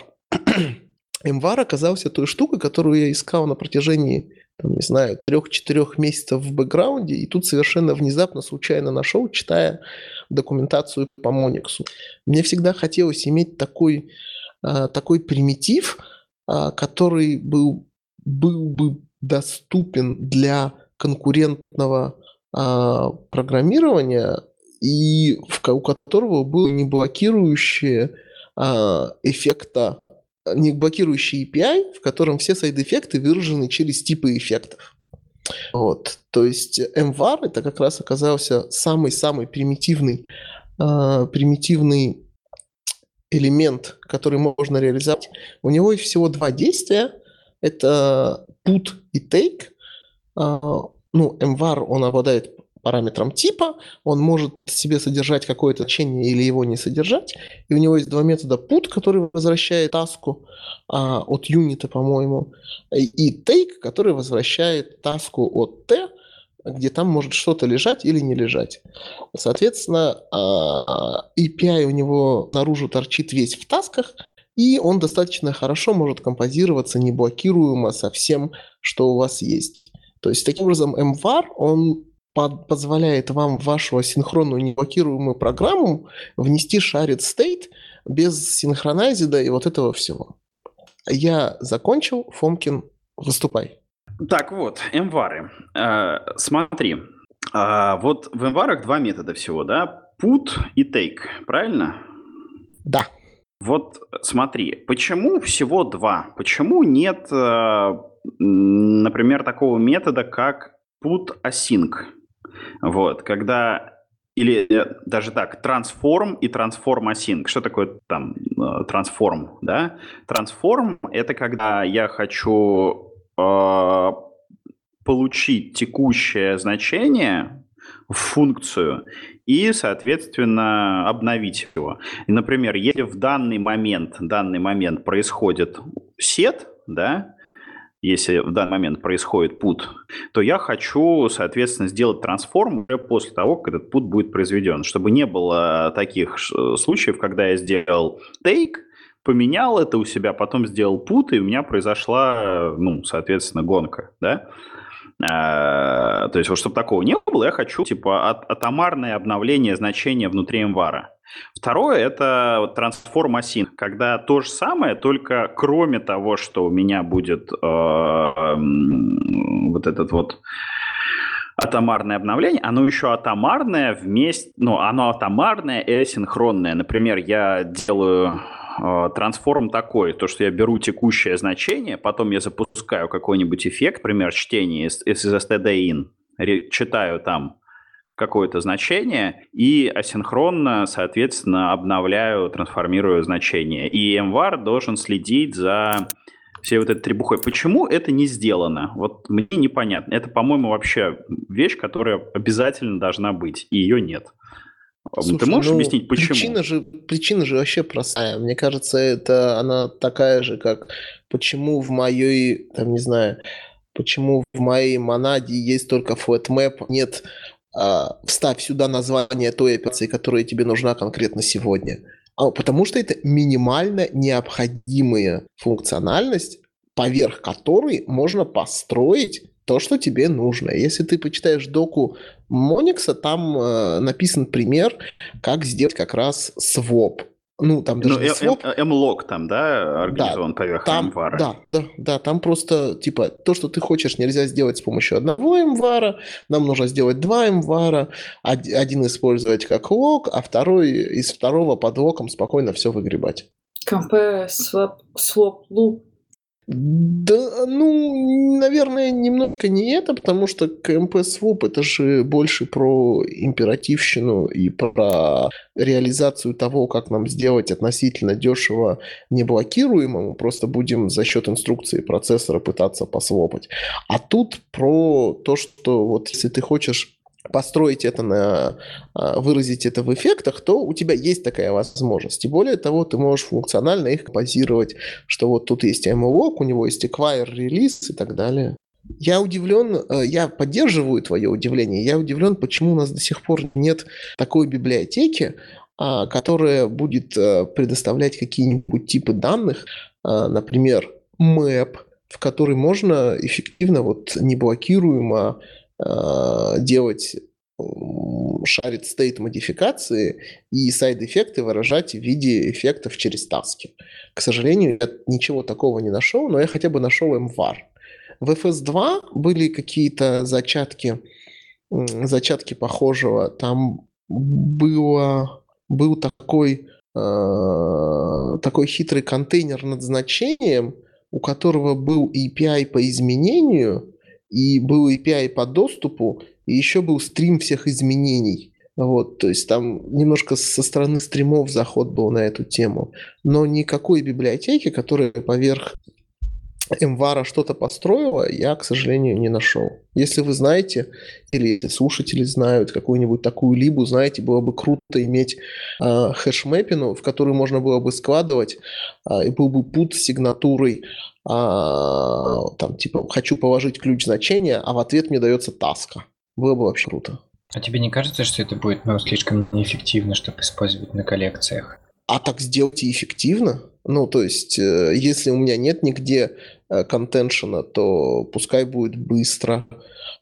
[clears throat] MVAR оказался той штукой, которую я искал на протяжении, там, не знаю, трех-четырех месяцев в бэкграунде, и тут совершенно внезапно, случайно нашел, читая документацию по Мониксу. Мне всегда хотелось иметь такой, а, такой примитив, а, который был, был бы доступен для конкурентного а, программирования и в, у которого было не блокирующее эффекта, не блокирующий API, в котором все сайд-эффекты выражены через типы эффектов. Вот. То есть MVAR это как раз оказался самый-самый примитивный, э, примитивный элемент, который можно реализовать. У него есть всего два действия. Это put и take. А, ну, MVAR, он обладает параметром типа, он может себе содержать какое-то значение или его не содержать, и у него есть два метода put, который возвращает таску а, от юнита, по-моему, и take, который возвращает таску от t, где там может что-то лежать или не лежать. Соответственно, а, API у него наружу торчит весь в тасках, и он достаточно хорошо может композироваться неблокируемо со всем, что у вас есть. То есть, таким образом, MVAR, он под, позволяет вам в вашу асинхронную неблокируемую программу внести shared state без синхронайзида и вот этого всего. Я закончил. Фомкин, выступай. Так вот, MVAR. Э, смотри, э, вот в MVAR два метода всего, да? Put и take, правильно? Да. Вот смотри, почему всего два? Почему нет, э, например, такого метода, как put async? Вот, когда или э, даже так, transform и transform async. Что такое там э, transform, да? Transform – это когда я хочу э, получить текущее значение в функцию и, соответственно, обновить его. И, например, если в данный момент, данный момент происходит сет, да, если в данный момент происходит put, то я хочу, соответственно, сделать трансформ уже после того, как этот put будет произведен, чтобы не было таких случаев, когда я сделал take, поменял это у себя, потом сделал put, и у меня произошла, ну, соответственно, гонка, да. А, то есть вот чтобы такого не было, я хочу типа от, атомарное обновление значения внутри MVAR. Второе – это трансформ async, когда то же самое, только кроме того, что у меня будет э, вот этот вот атомарное обновление, оно еще атомарное вместе, ну, оно атомарное и асинхронное. Например, я делаю трансформ такой, то, что я беру текущее значение, потом я запускаю какой-нибудь эффект, например, чтение из, из std-in, читаю там какое-то значение и асинхронно, соответственно, обновляю, трансформирую значение. И MVAR должен следить за всей вот этой требухой. Почему это не сделано? Вот мне непонятно. Это, по-моему, вообще вещь, которая обязательно должна быть, и ее нет. Слушай, Ты можешь ну, объяснить, почему? Причина же, причина же вообще простая. Мне кажется, это она такая же, как почему в моей, там, не знаю, почему в моей монаде есть только flatmap, нет а, вставь сюда название той операции, которая тебе нужна конкретно сегодня. А, потому что это минимально необходимая функциональность, поверх которой можно построить то, что тебе нужно. Если ты почитаешь доку Моникса, там э, написан пример, как сделать как раз своп ну, там даже ну, своп. M-log там, да, организован да, поверх там, MVAR. Да, да, да, там просто, типа, то, что ты хочешь, нельзя сделать с помощью одного MVAR, нам нужно сделать два MVAR, один использовать как лог, а второй из второго под локом спокойно все выгребать. Compare swap, swap loop да, ну, наверное, немного не это, потому что КМП Своп это же больше про императивщину и про реализацию того, как нам сделать относительно дешево неблокируемым, просто будем за счет инструкции процессора пытаться посвопать. А тут про то, что вот если ты хочешь построить это на, а, выразить это в эффектах, то у тебя есть такая возможность. И более того, ты можешь функционально их композировать, что вот тут есть MLOG, у него есть acquire, release и так далее. Я удивлен, э, я поддерживаю твое удивление, я удивлен, почему у нас до сих пор нет такой библиотеки, а, которая будет э, предоставлять какие-нибудь типы данных, а, например, map, в который можно эффективно, вот неблокируемо делать шарит стейт модификации и сайд-эффекты выражать в виде эффектов через таски. К сожалению, я ничего такого не нашел, но я хотя бы нашел MVAR. В FS2 были какие-то зачатки, зачатки похожего. Там было, был такой, э, такой хитрый контейнер над значением, у которого был API по изменению – и был API по доступу, и еще был стрим всех изменений. Вот, то есть там немножко со стороны стримов заход был на эту тему, но никакой библиотеки, которая поверх Мвара что-то построила, я, к сожалению, не нашел. Если вы знаете, или слушатели знают какую-нибудь такую либу, знаете, было бы круто иметь э, хэш-мэпину, в который можно было бы складывать, э, и был бы пут с сигнатурой, э, там, типа, хочу положить ключ значения, а в ответ мне дается таска. Было бы вообще круто. А тебе не кажется, что это будет ну, слишком неэффективно, чтобы использовать на коллекциях? А так сделайте эффективно. Ну, то есть, э, если у меня нет нигде э, контеншена, то пускай будет быстро.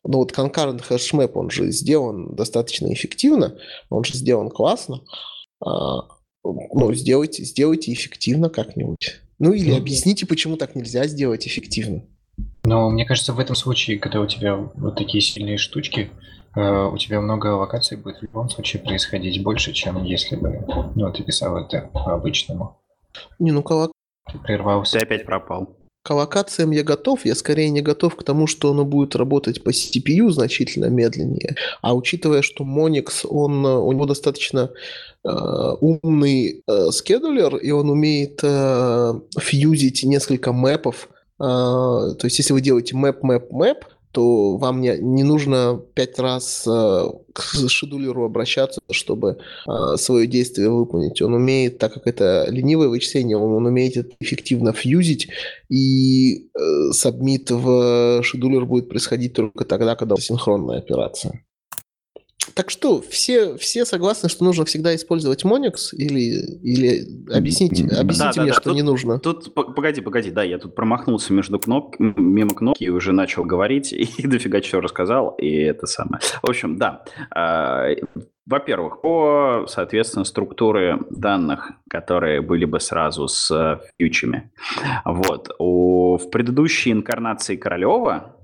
Ну, вот concurrent hashmap, он же сделан достаточно эффективно, он же сделан классно. А, ну, сделайте, сделайте эффективно как-нибудь. Ну, или объясните, почему так нельзя сделать эффективно. Но мне кажется, в этом случае, когда у тебя вот такие сильные штучки, э, у тебя много локаций будет в любом случае происходить больше, чем если бы ну, ты писал это по-обычному. Не, ну колок... Ты прервался. Ты опять пропал. К локациям я готов, я скорее не готов к тому, что оно будет работать по CPU значительно медленнее. А учитывая, что Monix, он, у него достаточно э, умный э, скедулер, и он умеет э, фьюзить несколько мэпов, э, то есть если вы делаете мэп, мэп, мэп, то вам не, не нужно пять раз э, к [laughs] шедулеру обращаться, чтобы э, свое действие выполнить. Он умеет, так как это ленивое вычисление, он, он умеет это эффективно фьюзить, и э, сабмит в шедулер будет происходить только тогда, когда синхронная операция. Так что, все, все согласны, что нужно всегда использовать Monix? Или, или объясните, объясните да, мне, да, что тут, не нужно? Тут, погоди, погоди, да, я тут промахнулся между кноп... мимо кнопки и уже начал говорить, [laughs] и дофига чего рассказал, и это самое. В общем, да. А, во-первых, по, соответственно, структуре данных, которые были бы сразу с фьючами. Вот. У, в предыдущей инкарнации Королева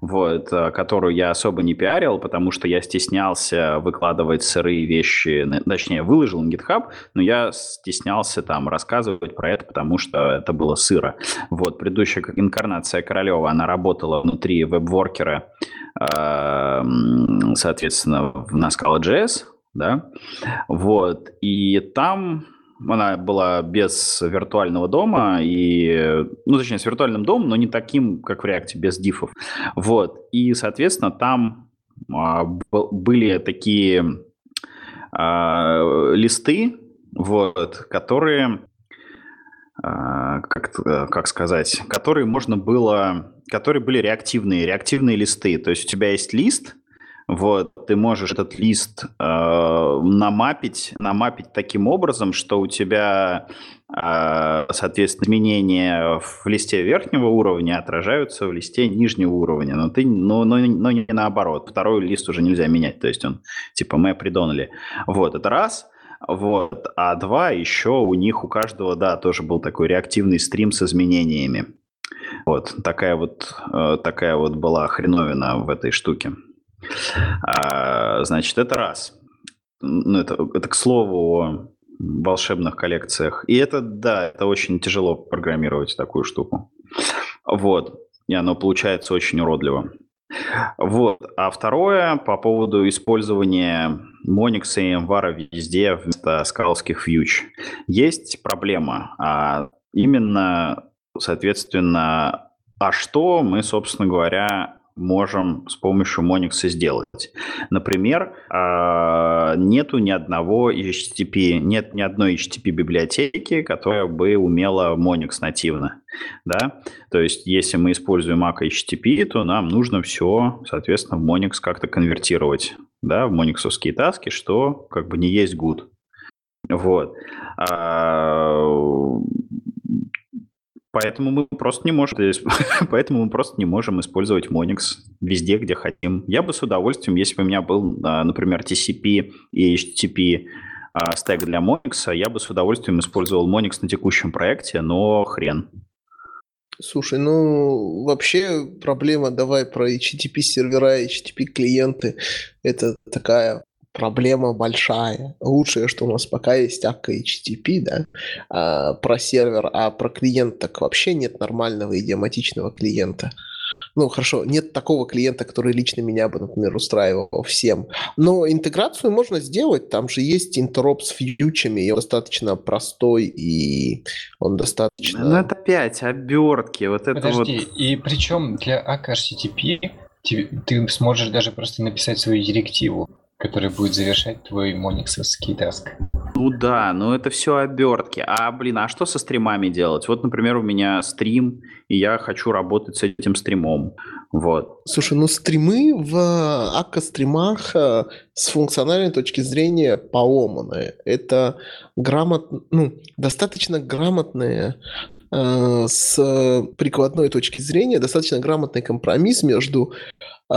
вот, э, которую я особо не пиарил, потому что я стеснялся выкладывать сырые вещи, точнее, выложил на GitHub, но я стеснялся там рассказывать про это, потому что это было сыро. Вот, предыдущая инкарнация Королева, она работала внутри веб-воркера, эм, соответственно, на Scala.js, да, вот, и там она была без виртуального дома, и, ну, точнее, с виртуальным домом, но не таким, как в React, без дифов. Вот. И, соответственно, там а, были такие а, листы, вот, которые, а, как, как сказать, которые можно было, которые были реактивные, реактивные листы. То есть у тебя есть лист, вот, ты можешь этот лист э, намапить, намапить таким образом, что у тебя, э, соответственно, изменения в листе верхнего уровня отражаются в листе нижнего уровня, но ты, но, но, но не наоборот. Второй лист уже нельзя менять, то есть он типа мы придонали. Вот, это раз. Вот, а два еще у них у каждого, да, тоже был такой реактивный стрим с изменениями. Вот, такая вот, э, такая вот была хреновина в этой штуке. А, значит, это раз. Ну, это, это к слову о волшебных коллекциях. И это, да, это очень тяжело программировать такую штуку. Вот. И оно получается очень уродливо. Вот. А второе, по поводу использования Monix и MVAR везде вместо скалских фьюч. Есть проблема. А именно, соответственно, а что мы, собственно говоря, можем с помощью Monix сделать. Например, а, нету ни одного HTTP, нет ни одной HTTP библиотеки, которая бы умела Monix нативно. Да? То есть, если мы используем Mac HTTP, то нам нужно все, соответственно, в Monix как-то конвертировать, да, в мониксовские таски, что как бы не есть good. Вот. Поэтому мы просто не можем, [laughs] поэтому мы просто не можем использовать Monix везде, где хотим. Я бы с удовольствием, если бы у меня был, а, например, TCP и HTTP а, стек для Monix, я бы с удовольствием использовал Monix на текущем проекте, но хрен. Слушай, ну вообще проблема, давай про HTTP сервера, HTTP клиенты, это такая проблема большая. Лучшее, что у нас пока есть АК HTTP, да, а, про сервер, а про клиент так вообще нет нормального идиоматичного клиента. Ну, хорошо, нет такого клиента, который лично меня бы, например, устраивал всем. Но интеграцию можно сделать. Там же есть интероп с фьючами, и он достаточно простой, и он достаточно... Ну, это опять обертки. Вот это Подожди, вот... и причем для ACK HTTP ты, ты сможешь даже просто написать свою директиву, которая будет завершать твой мониксовский таск. Ну да, но это все обертки. А, блин, а что со стримами делать? Вот, например, у меня стрим, и я хочу работать с этим стримом. Вот. Слушай, ну стримы в АККА-стримах э, с функциональной точки зрения поломаны. Это грамот, ну, достаточно грамотные э, с прикладной точки зрения достаточно грамотный компромисс между э,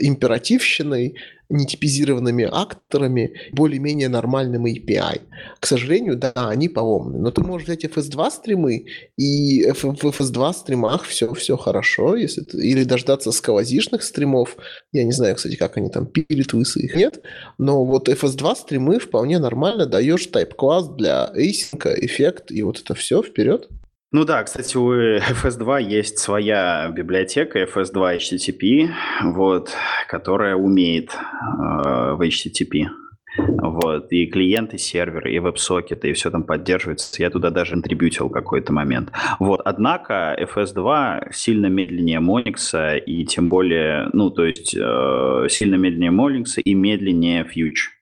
императивщиной, нетипизированными акторами, более-менее нормальным API. К сожалению, да, они поломаны. Но ты можешь взять FS2 стримы, и в FS2 стримах все, все хорошо, если ты, или дождаться скалазишных стримов. Я не знаю, кстати, как они там пилят, высы их нет. Но вот FS2 стримы вполне нормально даешь type-класс для async, эффект, и вот это все вперед. Ну да, кстати, у FS2 есть своя библиотека FS2 HTTP, вот, которая умеет э, в HTTP. Вот, и клиент, и сервер, и веб-сокеты, и все там поддерживается. Я туда даже интрибьютил какой-то момент. Вот, однако FS2 сильно медленнее Monix, и тем более, ну, то есть э, сильно медленнее Monix и медленнее Fuge.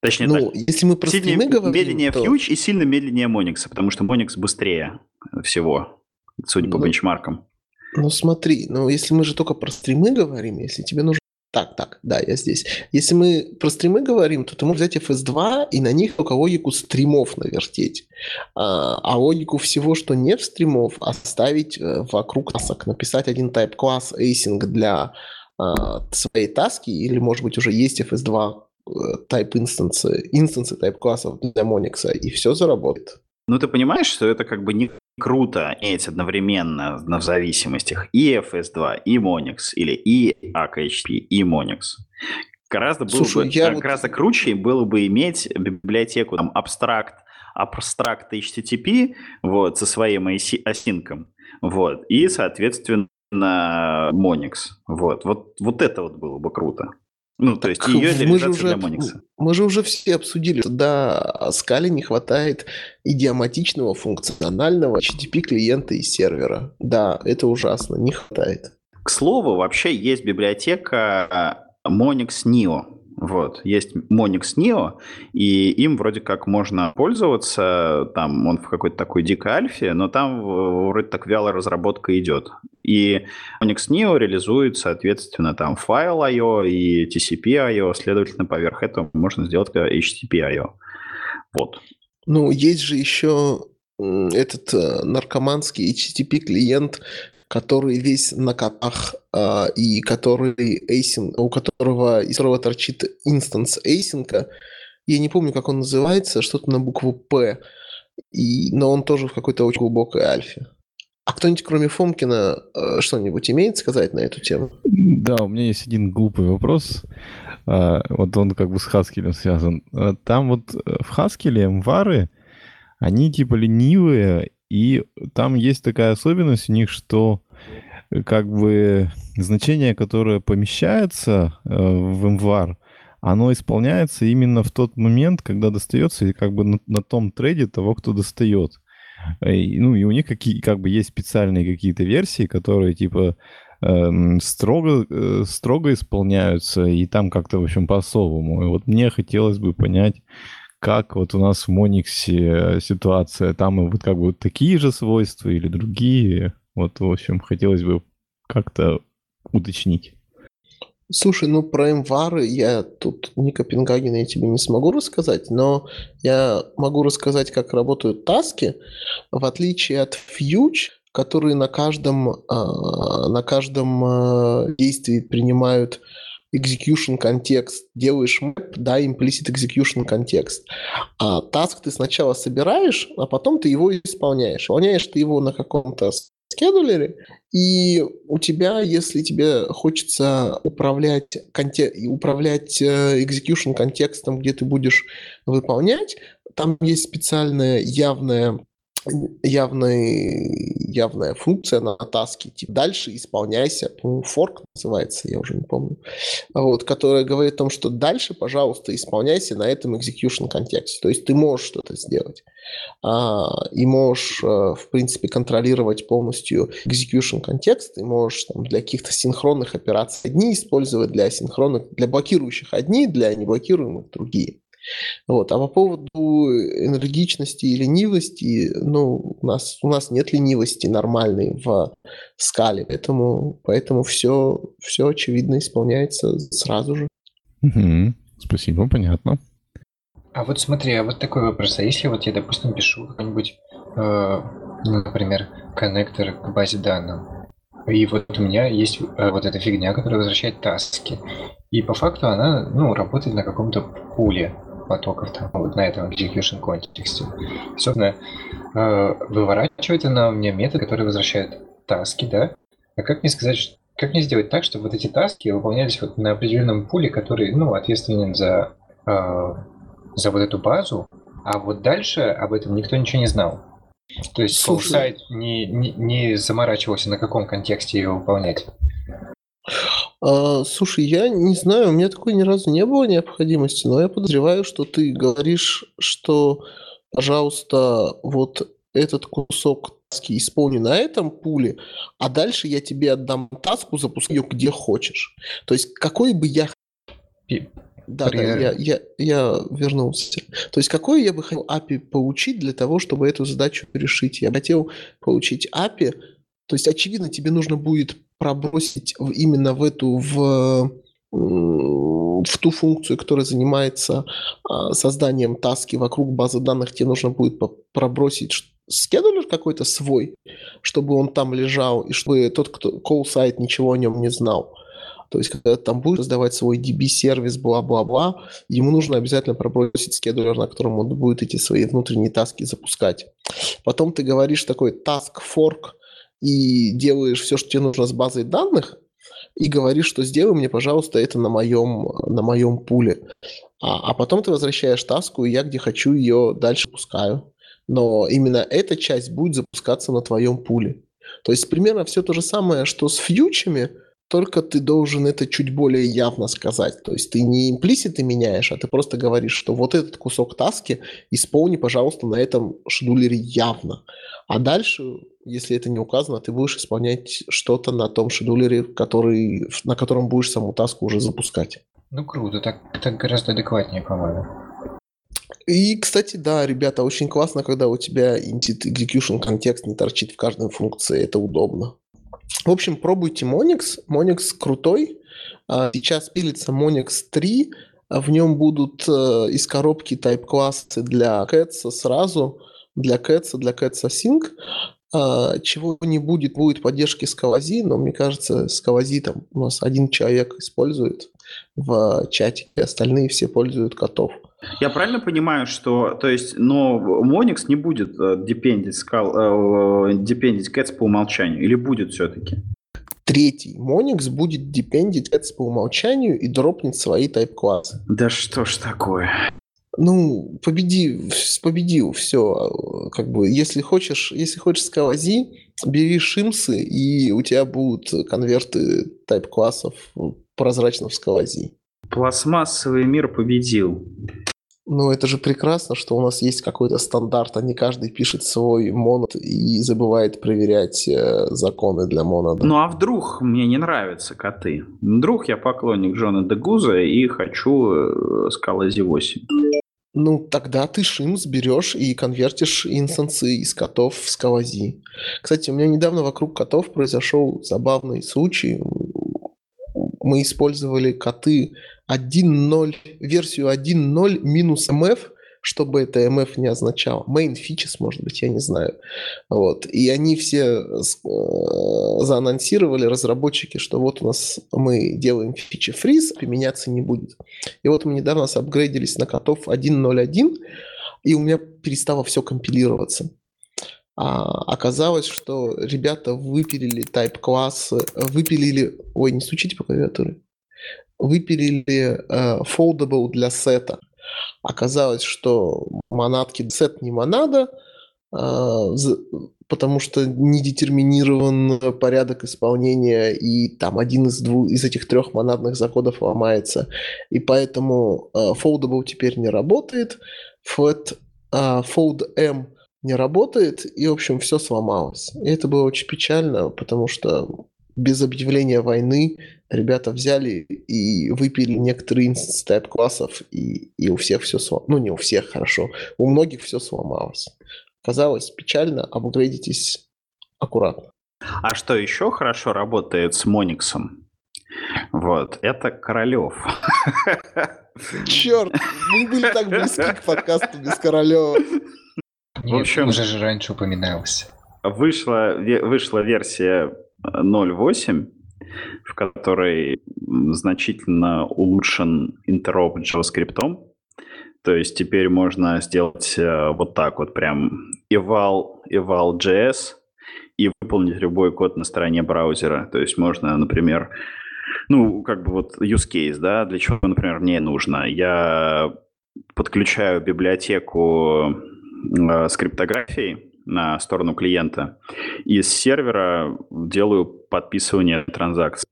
Точнее ну, так, если мы про сильно стримы говорим, медленнее то... Fuge и сильно медленнее Monix, потому что Monix быстрее всего, судя по Ну, бенчмаркам. Ну смотри, ну если мы же только про стримы говорим, если тебе нужно... Так, так, да, я здесь. Если мы про стримы говорим, то ты можешь взять FS2 и на них только логику стримов навертеть. А, а логику всего, что нет стримов, оставить э, вокруг тасок. Написать один type-класс async для а, своей таски, или, может быть, уже есть FS2 э, type инстансы, инстансы type классов для Monix, и все заработает. Ну, ты понимаешь, что это как бы не круто иметь одновременно на зависимостях и FS2, и Monix, или и AKHP, и Monix. Гораздо было Слушай, бы, я гораздо вот- круче было бы иметь библиотеку там абстракт, абстракт HTTP вот, со своим асинком, вот, и, соответственно, Monix. Вот, вот, вот это вот было бы круто. Ну, то есть Так ее мы же реализация уже, для Monix. мы же уже все обсудили, что да, Скале не хватает идиоматичного, функционального HTTP клиента и сервера. Да, это ужасно, не хватает. К слову, вообще есть библиотека Monix Neo. Вот, есть Monix Neo, и им вроде как можно пользоваться, там он в какой-то такой дикой альфе, но там э, вроде так вялая разработка идет. И Monix Nio реализует, соответственно, там file I/O и TCP I/O, следовательно, поверх этого можно сделать э, HTTP I.O. Вот. Ну, есть же еще этот э, наркоманский HTTP клиент, который весь на котах а, и который async, у которого из которого торчит инстанс async. Я не помню, как он называется, что-то на букву П. И, но он тоже в какой-то очень глубокой альфе. А кто-нибудь, кроме Фомкина, э, что-нибудь имеет сказать на эту тему? Да, у меня есть один глупый вопрос. А, Вот он как бы с Хаскелем связан. Там вот э, в Хаскеле мвары, они типа ленивые, и там есть такая особенность у них, что э, как бы значение, которое помещается э, в мвар, оно исполняется именно в тот момент, когда достается, и как бы на, на том трейде того, кто достает. Э, и, Ну, и у них какие, как бы есть специальные какие-то версии, которые типа эм, строго, э, строго исполняются, и там как-то, в общем, по-особому. И вот мне хотелось бы понять, как вот у нас в Мониксе ситуация, там вот как бы такие же свойства или другие. Вот, в общем, хотелось бы как-то уточнить. Слушай, ну про мвары я тут ни Копенгагена я тебе не смогу рассказать, но я могу рассказать, как работают таски, в отличие от Fuge, которые на каждом, а, на каждом а, действии принимают execution контекст, делаешь map, да, implicit execution контекст. А таск ты сначала собираешь, а потом ты его исполняешь. Исполняешь ты его на каком-то скедулере, и у тебя, если тебе хочется управлять, конте- управлять э, execution контекстом, где ты будешь выполнять, там есть специальная явная явный, явная функция на таске, типа дальше исполняйся, по форк называется, я уже не помню, вот, которая говорит о том, что дальше, пожалуйста, исполняйся на этом execution контексте, то есть ты можешь что-то сделать, а, и можешь, э, в принципе, контролировать полностью execution контекст, и можешь там, для каких-то синхронных операций одни использовать, для синхронных, для блокирующих одни, для неблокируемых другие. Вот. А по поводу энергичности и ленивости, ну, у нас, у нас нет ленивости нормальной в скале, поэтому, поэтому все, все очевидно исполняется сразу же. Угу. Спасибо, понятно. А вот смотри, а вот такой вопрос. А если вот я, допустим, пишу какой-нибудь, э, например, коннектор к базе данных, и вот у меня есть э, вот эта фигня, которая возвращает таски. И по факту она, ну, работает на каком-то пуле потоков там, вот на этом execution контексте. Собственно, э, выворачивает она у меня метод, который возвращает таски, да? А как мне сказать, как мне сделать так, чтобы вот эти таски выполнялись вот на определенном пуле, который, ну, ответственен за, э, за вот эту базу, а вот дальше об этом никто ничего не знал. То есть сайт не, не, не заморачивался, на каком контексте ее выполнять. А, слушай, я не знаю, у меня такой ни разу не было необходимости, но я подозреваю, что ты говоришь, что, пожалуйста, вот этот кусок таски исполни на этом пуле, а дальше я тебе отдам таску, запускай ее где хочешь. То есть какой бы я... Да, При... да, я, я, я вернулся. То есть какой я бы хотел API получить для того, чтобы эту задачу решить? Я бы хотел получить API, то есть, очевидно, тебе нужно будет пробросить именно в эту, в, в ту функцию, которая занимается а, созданием таски вокруг базы данных, тебе нужно будет пробросить скедулер какой-то свой, чтобы он там лежал, и чтобы тот, кто call сайт ничего о нем не знал. То есть, когда там будет создавать свой DB-сервис, бла-бла-бла, ему нужно обязательно пробросить скедулер, на котором он будет эти свои внутренние таски запускать. Потом ты говоришь такой task fork, и делаешь все, что тебе нужно с базой данных, и говоришь, что сделай мне, пожалуйста, это на моем, на моем пуле. А, а потом ты возвращаешь таску, и я где хочу ее дальше пускаю. Но именно эта часть будет запускаться на твоем пуле. То есть примерно все то же самое, что с фьючами, только ты должен это чуть более явно сказать. То есть ты не имплиситы меняешь, а ты просто говоришь, что вот этот кусок таски исполни, пожалуйста, на этом шедулере явно. А дальше, если это не указано, ты будешь исполнять что-то на том шедулере, который, на котором будешь саму таску уже запускать. Ну круто, так, так гораздо адекватнее, по-моему. И, кстати, да, ребята, очень классно, когда у тебя execution контекст не торчит в каждой функции, это удобно. В общем, пробуйте Monix. Monix крутой. А, сейчас пилится Monix 3. В нем будут э, из коробки type-классы для Cats сразу, для Cats, для Cats Async. А, чего не будет, будет поддержки скалази, но мне кажется, скалази там у нас один человек использует в чате, остальные все пользуют котов. Я правильно понимаю, что, то есть, но Monix не будет э, депендить, скал, э, депендить Cats по умолчанию, или будет все-таки? Третий Monix будет депендить Cats по умолчанию и дропнет свои тайп-классы. Да что ж такое? Ну, победи, победил, все. Как бы, если хочешь, если хочешь скалази, бери шимсы, и у тебя будут конверты тайп-классов прозрачно в скалази. Пластмассовый мир победил. Ну, это же прекрасно, что у нас есть какой-то стандарт, а не каждый пишет свой монод и забывает проверять э, законы для монода. Ну, а вдруг мне не нравятся коты? Вдруг я поклонник Джона Дегуза и хочу э, Scala 8 Ну, тогда ты Шимс берешь и конвертишь инстансы из котов в скалази. Кстати, у меня недавно вокруг котов произошел забавный случай. Мы использовали коты 1.0, версию 1.0 минус MF, чтобы это MF не означало. Main features, может быть, я не знаю. Вот. И они все э, заанонсировали, разработчики, что вот у нас мы делаем фичи фриз, применяться не будет. И вот мы недавно сапгрейдились на котов 1.0.1, и у меня перестало все компилироваться. А, оказалось, что ребята выпилили type-классы, выпилили... Ой, не стучите по клавиатуре выпилили э, foldable для сета. Оказалось, что монадки сет не монада, а, потому что не детерминирован порядок исполнения, и там один из двух из этих трех монадных заходов ломается. И поэтому uh, Foldable теперь не работает, Flat, uh, Fold M не работает, и, в общем, все сломалось. И это было очень печально, потому что без объявления войны ребята взяли и выпили некоторые тайп классов, и, и у всех все сломалось. Ну, не у всех, хорошо. У многих все сломалось. Казалось печально, апгрейдитесь аккуратно. А что еще хорошо работает с Мониксом? Вот, это Королев. Черт, мы были так близки к подкасту без Королева. В общем, уже же раньше упоминалось. Вышла, вышла версия 0.8, в которой значительно улучшен интероп JavaScript. То есть теперь можно сделать э, вот так вот прям eval, eval.js и выполнить любой код на стороне браузера. То есть можно, например, ну, как бы вот use case, да, для чего, например, мне нужно. Я подключаю библиотеку э, скриптографии на сторону клиента и с сервера делаю подписывание транзакций.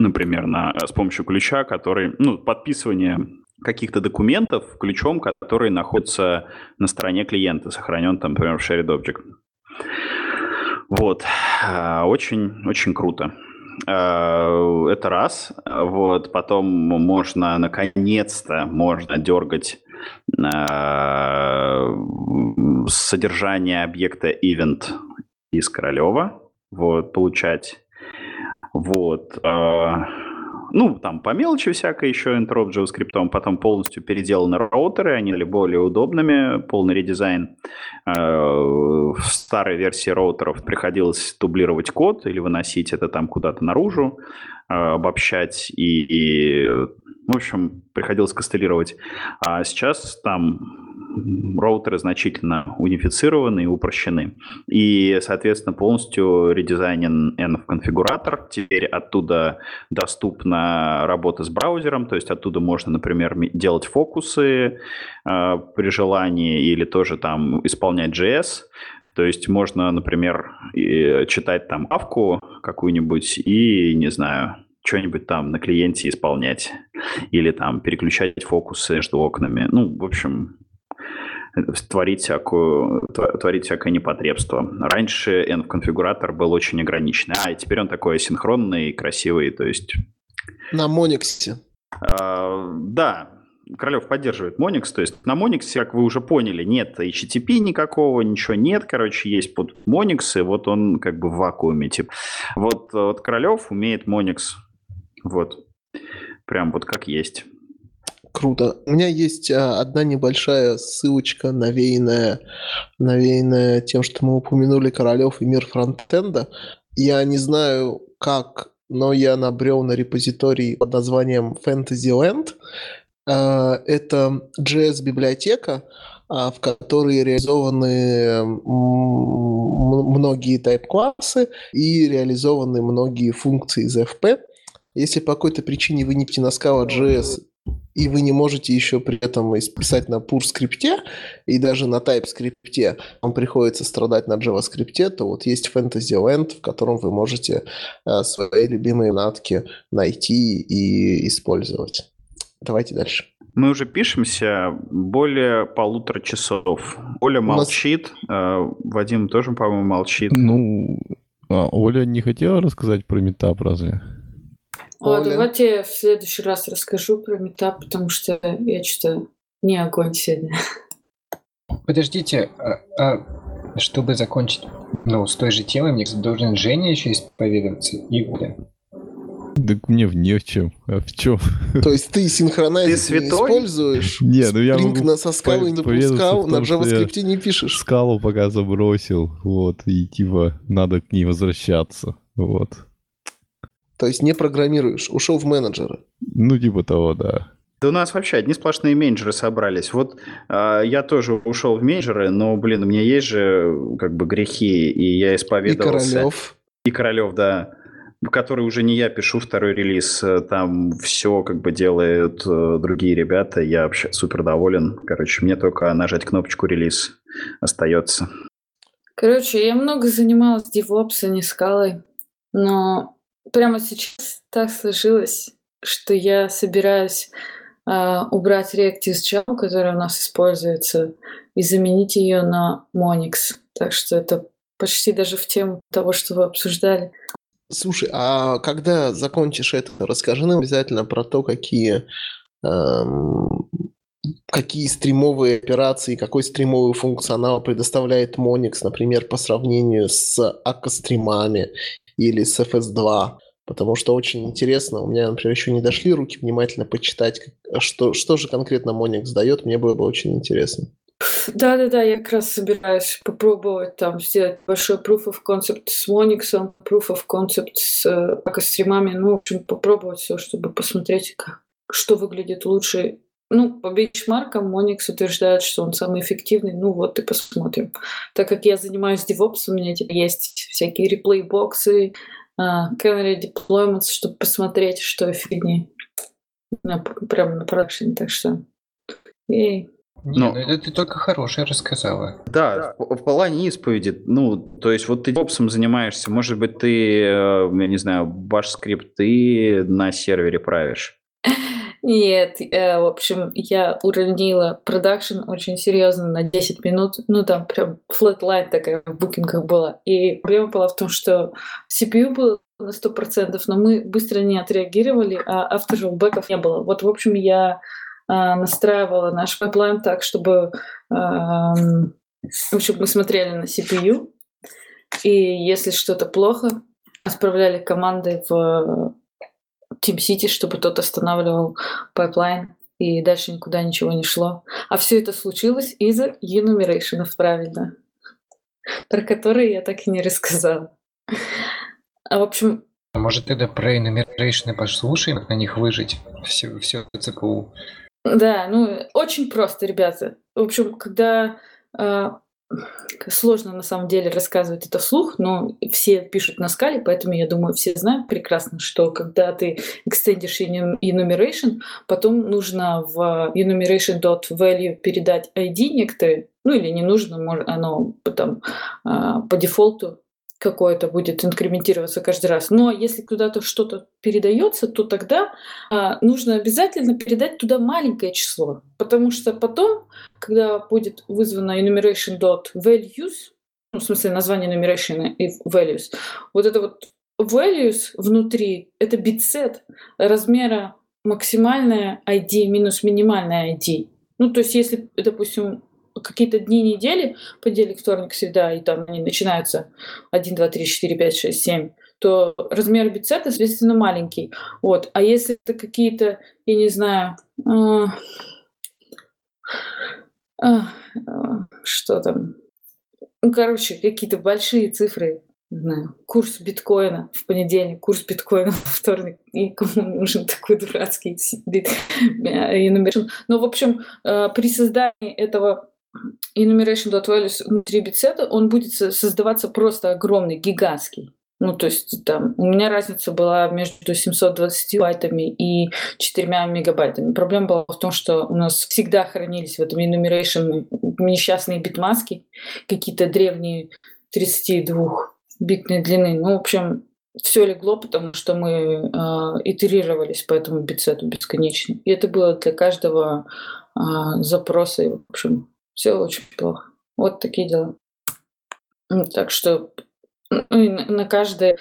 Например, на, с помощью ключа, который, ну, подписывание каких-то документов ключом, который находится на стороне клиента, сохранен там, например, в shared object. Вот. А, очень, очень круто. А, это раз. Вот. Потом можно, наконец-то, можно дергать а, содержание объекта event из Королева. Вот. Получать. Вот ну, там по мелочи всякой еще Interop JavaScript, потом полностью переделаны роутеры, они стали более удобными, полный редизайн. Э, в старой версии роутеров приходилось дублировать код или выносить это там куда-то наружу, э, обобщать и, и в общем, приходилось костылировать. А сейчас там роутеры значительно унифицированы и упрощены. И, соответственно, полностью редизайнен NF-конфигуратор. Теперь оттуда доступна работа с браузером, то есть оттуда можно, например, делать фокусы э, при желании или тоже там исполнять JS. То есть можно, например, читать там авку какую-нибудь и, не знаю, что-нибудь там на клиенте исполнять или там переключать фокусы между окнами. Ну, в общем, творить, всякую, творить всякое непотребство. Раньше env-конфигуратор был очень ограниченный, а теперь он такой синхронный, красивый, то есть... На Мониксе. А, да, Королев поддерживает Monix, то есть на Monix, как вы уже поняли, нет HTTP никакого, ничего нет, короче, есть под Monix, и вот он как бы в вакууме, типа. Вот, вот Королев умеет Monix, вот, прям вот как есть. Круто. У меня есть а, одна небольшая ссылочка, навеянная, навеянная тем, что мы упомянули Королев и мир фронтенда. Я не знаю, как, но я набрел на репозиторий под названием Fantasyland. А, это JS-библиотека, а, в которой реализованы многие тайп-классы и реализованы многие функции из FP. Если по какой-то причине вы не на JS и вы не можете еще при этом писать на pur скрипте и даже на TypeScript вам приходится страдать на JavaScript, то вот есть Fantasyland, в котором вы можете э, свои любимые натки найти и использовать. Давайте дальше. Мы уже пишемся более полутора часов. Оля молчит, нас... э, Вадим тоже, по-моему, молчит. Ну, а Оля не хотела рассказать про метап разве? О, давайте я в следующий раз расскажу про метап, потому что я что-то не огонь сегодня. Подождите, а, а, чтобы закончить ну, с той же темой, мне должен Женя еще исповедоваться и Оля. Так мне в не в чем. А в чем? То есть ты синхронайз не используешь? [laughs] Не, ну я могу на со скалы не допускал, на JavaScript не пишешь. Скалу пока забросил, вот, и типа надо к ней возвращаться, вот. То есть не программируешь, ушел в менеджеры. Ну, типа того, да. Да у нас вообще одни сплошные менеджеры собрались. Вот э, я тоже ушел в менеджеры, но, блин, у меня есть же как бы грехи, и я исповедовался. И Королев. И Королев, да. Который уже не я пишу второй релиз. Там все как бы делают э, другие ребята. Я вообще супер доволен. Короче, мне только нажать кнопочку релиз остается. Короче, я много занималась DevOps, а не скалой, но прямо сейчас так сложилось, что я собираюсь э, убрать React.js, которая у нас используется, и заменить ее на Monix. Так что это почти даже в тему того, что вы обсуждали. Слушай, а когда закончишь это, расскажи нам обязательно про то, какие эм, какие стримовые операции, какой стримовый функционал предоставляет Monix, например, по сравнению с акостримами или с FS2. Потому что очень интересно, у меня, например, еще не дошли руки внимательно почитать, что, что же конкретно Monix дает, мне было бы очень интересно. Да-да-да, я как раз собираюсь попробовать там сделать большой proof of concept с Monix, proof of concept с э, акостримами, ну, в общем, попробовать все, чтобы посмотреть, как, что выглядит лучше ну, по бенчмаркам Monix утверждает, что он самый эффективный. Ну вот и посмотрим. Так как я занимаюсь DevOps, у меня типа, есть всякие реплей-боксы, uh, canary deployments, чтобы посмотреть, что эффективнее. На, прямо на продакшене. Так что... Эй. Не, ну, это ты только хорошее рассказала. Да, в, в плане исповеди, ну, то есть вот ты DevOps занимаешься, может быть, ты, э, я не знаю, баш скрипты на сервере правишь. [laughs] Нет, э, в общем, я уронила продакшн очень серьезно на 10 минут. Ну, там прям flatline такая в booking ах была. И проблема была в том, что CPU было на 100%, но мы быстро не отреагировали, а авто rollback ов не было. Вот, в общем, я э, настраивала наш pipeline так, чтобы, э, в общем, мы смотрели на CPU, и если что-то плохо, отправляли команды в TeamCity, чтобы тот останавливал pipeline, и дальше никуда ничего не шло. А все это случилось из-за enumeration, правильно, про которые я так и не рассказала. А, в общем... А может, тогда про enumeration послушаем, как на них выжечь все, все CPU? Да, ну, очень просто, ребята. В общем, когда э, сложно на самом деле рассказывать это вслух, но все пишут на скале, поэтому я думаю, все знают прекрасно, что когда ты экстендишь enumeration, потом нужно в enumeration.value передать ID некоторые, ну или не нужно, оно потом а, по дефолту какое-то будет инкрементироваться каждый раз. Но если куда-то что-то передается, то тогда а, нужно обязательно передать туда маленькое число, потому что потом, когда будет вызвано enumeration.values, ну, в смысле название enumeration и values, вот это вот values внутри — это битсет размера максимальная ID минус минимальная ID. Ну, то есть если, допустим, какие-то дни недели, понедельник, вторник, среда, и там они начинаются 1, 2, 3, 4, 5, 6, 7, то размер бицепса, соответственно, маленький. Вот. А если это какие-то, я не знаю, э, э, что там, ну, короче, какие-то большие цифры, знаю, курс биткоина в понедельник, курс биткоина во вторник, и кому нужен такой дурацкий бит, Но, в общем, э, при создании этого enumeration.values внутри битсета, он будет создаваться просто огромный, гигантский. Ну, то есть там у меня разница была между 720 байтами и 4 мегабайтами. Проблема была в том, что у нас всегда хранились в этом enumeration несчастные битмаски, какие-то древние 32-битной длины. Ну, в общем, все легло, потому что мы э, итерировались по этому битсету бесконечно. И это было для каждого э, запроса. В общем, все очень плохо. Вот такие дела. Так что ну, на каждое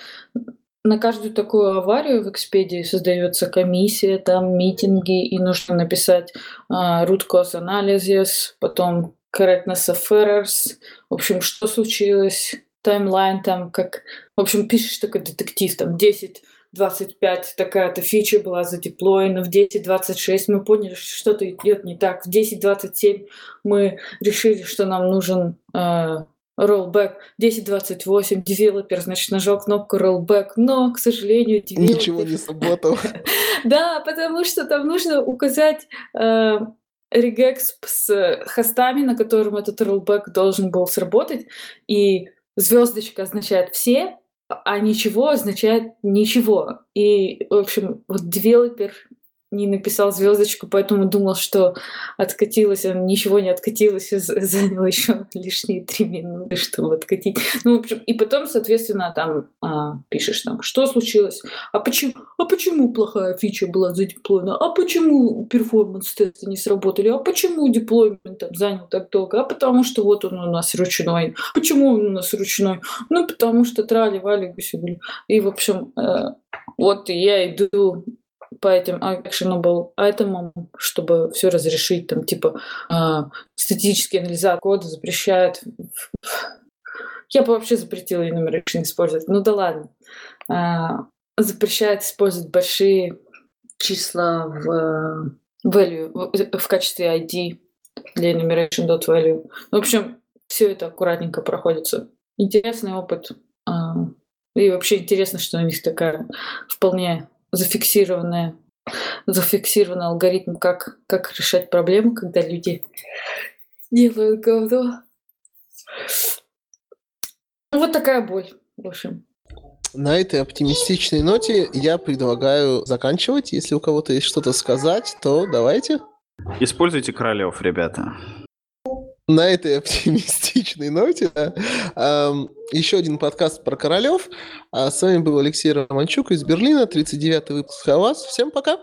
на каждую такую аварию в Экспедии создается комиссия, там митинги, и нужно написать uh, root cause analysis, потом correctness of errors, в общем, что случилось, таймлайн там, как... В общем, пишешь такой детектив, там 10 25 такая-то фича была задеплоена, в 10.26 мы поняли, что что-то идет не так, в 10.27 мы решили, что нам нужен э, rollback, 10.28 девелопер, значит, нажал кнопку rollback, но, к сожалению, девелопер... Ничего не [laughs] сработало. Да, потому что там нужно указать э, regex с хостами, на котором этот rollback должен был сработать, и звездочка означает все, а ничего означает ничего. И, в общем, вот девелопер не написал звездочку, поэтому думал, что откатилось, он ничего не откатилось, и занял еще лишние три минуты, чтобы откатить. Ну, и потом, соответственно, там а, пишешь там, что случилось, а почему, а почему плохая фича была задеплойна, а почему перформанс-тесты не сработали, а почему деплоймент там занял так долго, а потому что вот он у нас ручной. Почему он у нас ручной? Ну, потому что трали-вали, гуси И, в общем, э, вот я иду по этим actionable айтемам, чтобы все разрешить, там, типа, э, статический анализатор кода запрещает. Я бы вообще запретила enumeration использовать. Ну да ладно. Э, запрещает использовать большие числа в value, в, в качестве ID для enumeration.value. В общем, все это аккуратненько проходится. Интересный опыт. А, и вообще интересно, что у них такая вполне зафиксированная зафиксированный алгоритм, как, как решать проблемы, когда люди делают говно. Вот такая боль, в общем. На этой оптимистичной ноте я предлагаю заканчивать. Если у кого-то есть что-то сказать, то давайте. Используйте королев, ребята на этой [laughs] оптимистичной ноте да, эм, еще один подкаст про королев. А с вами был Алексей Романчук из Берлина, 39-й выпуск о вас. Всем пока.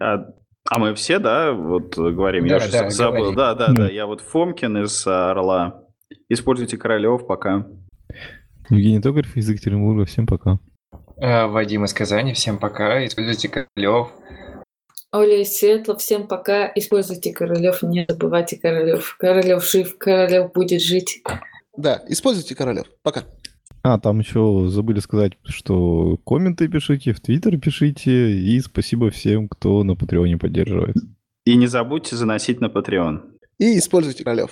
А, а мы все, да, вот говорим, да, я да, уже забыл. Говори. Да, да, да, я вот Фомкин из Орла. Используйте королев, пока. Евгений Тогарев из Екатеринбурга, всем пока. А, Вадим из Казани, всем пока. Используйте королев. Оля из Светла, всем пока. Используйте Королев, не забывайте Королев. Королев жив, Королев будет жить. Да, используйте Королев. Пока. А, там еще забыли сказать, что комменты пишите, в Твиттер пишите, и спасибо всем, кто на Патреоне поддерживает. И не забудьте заносить на Patreon. И используйте Королев.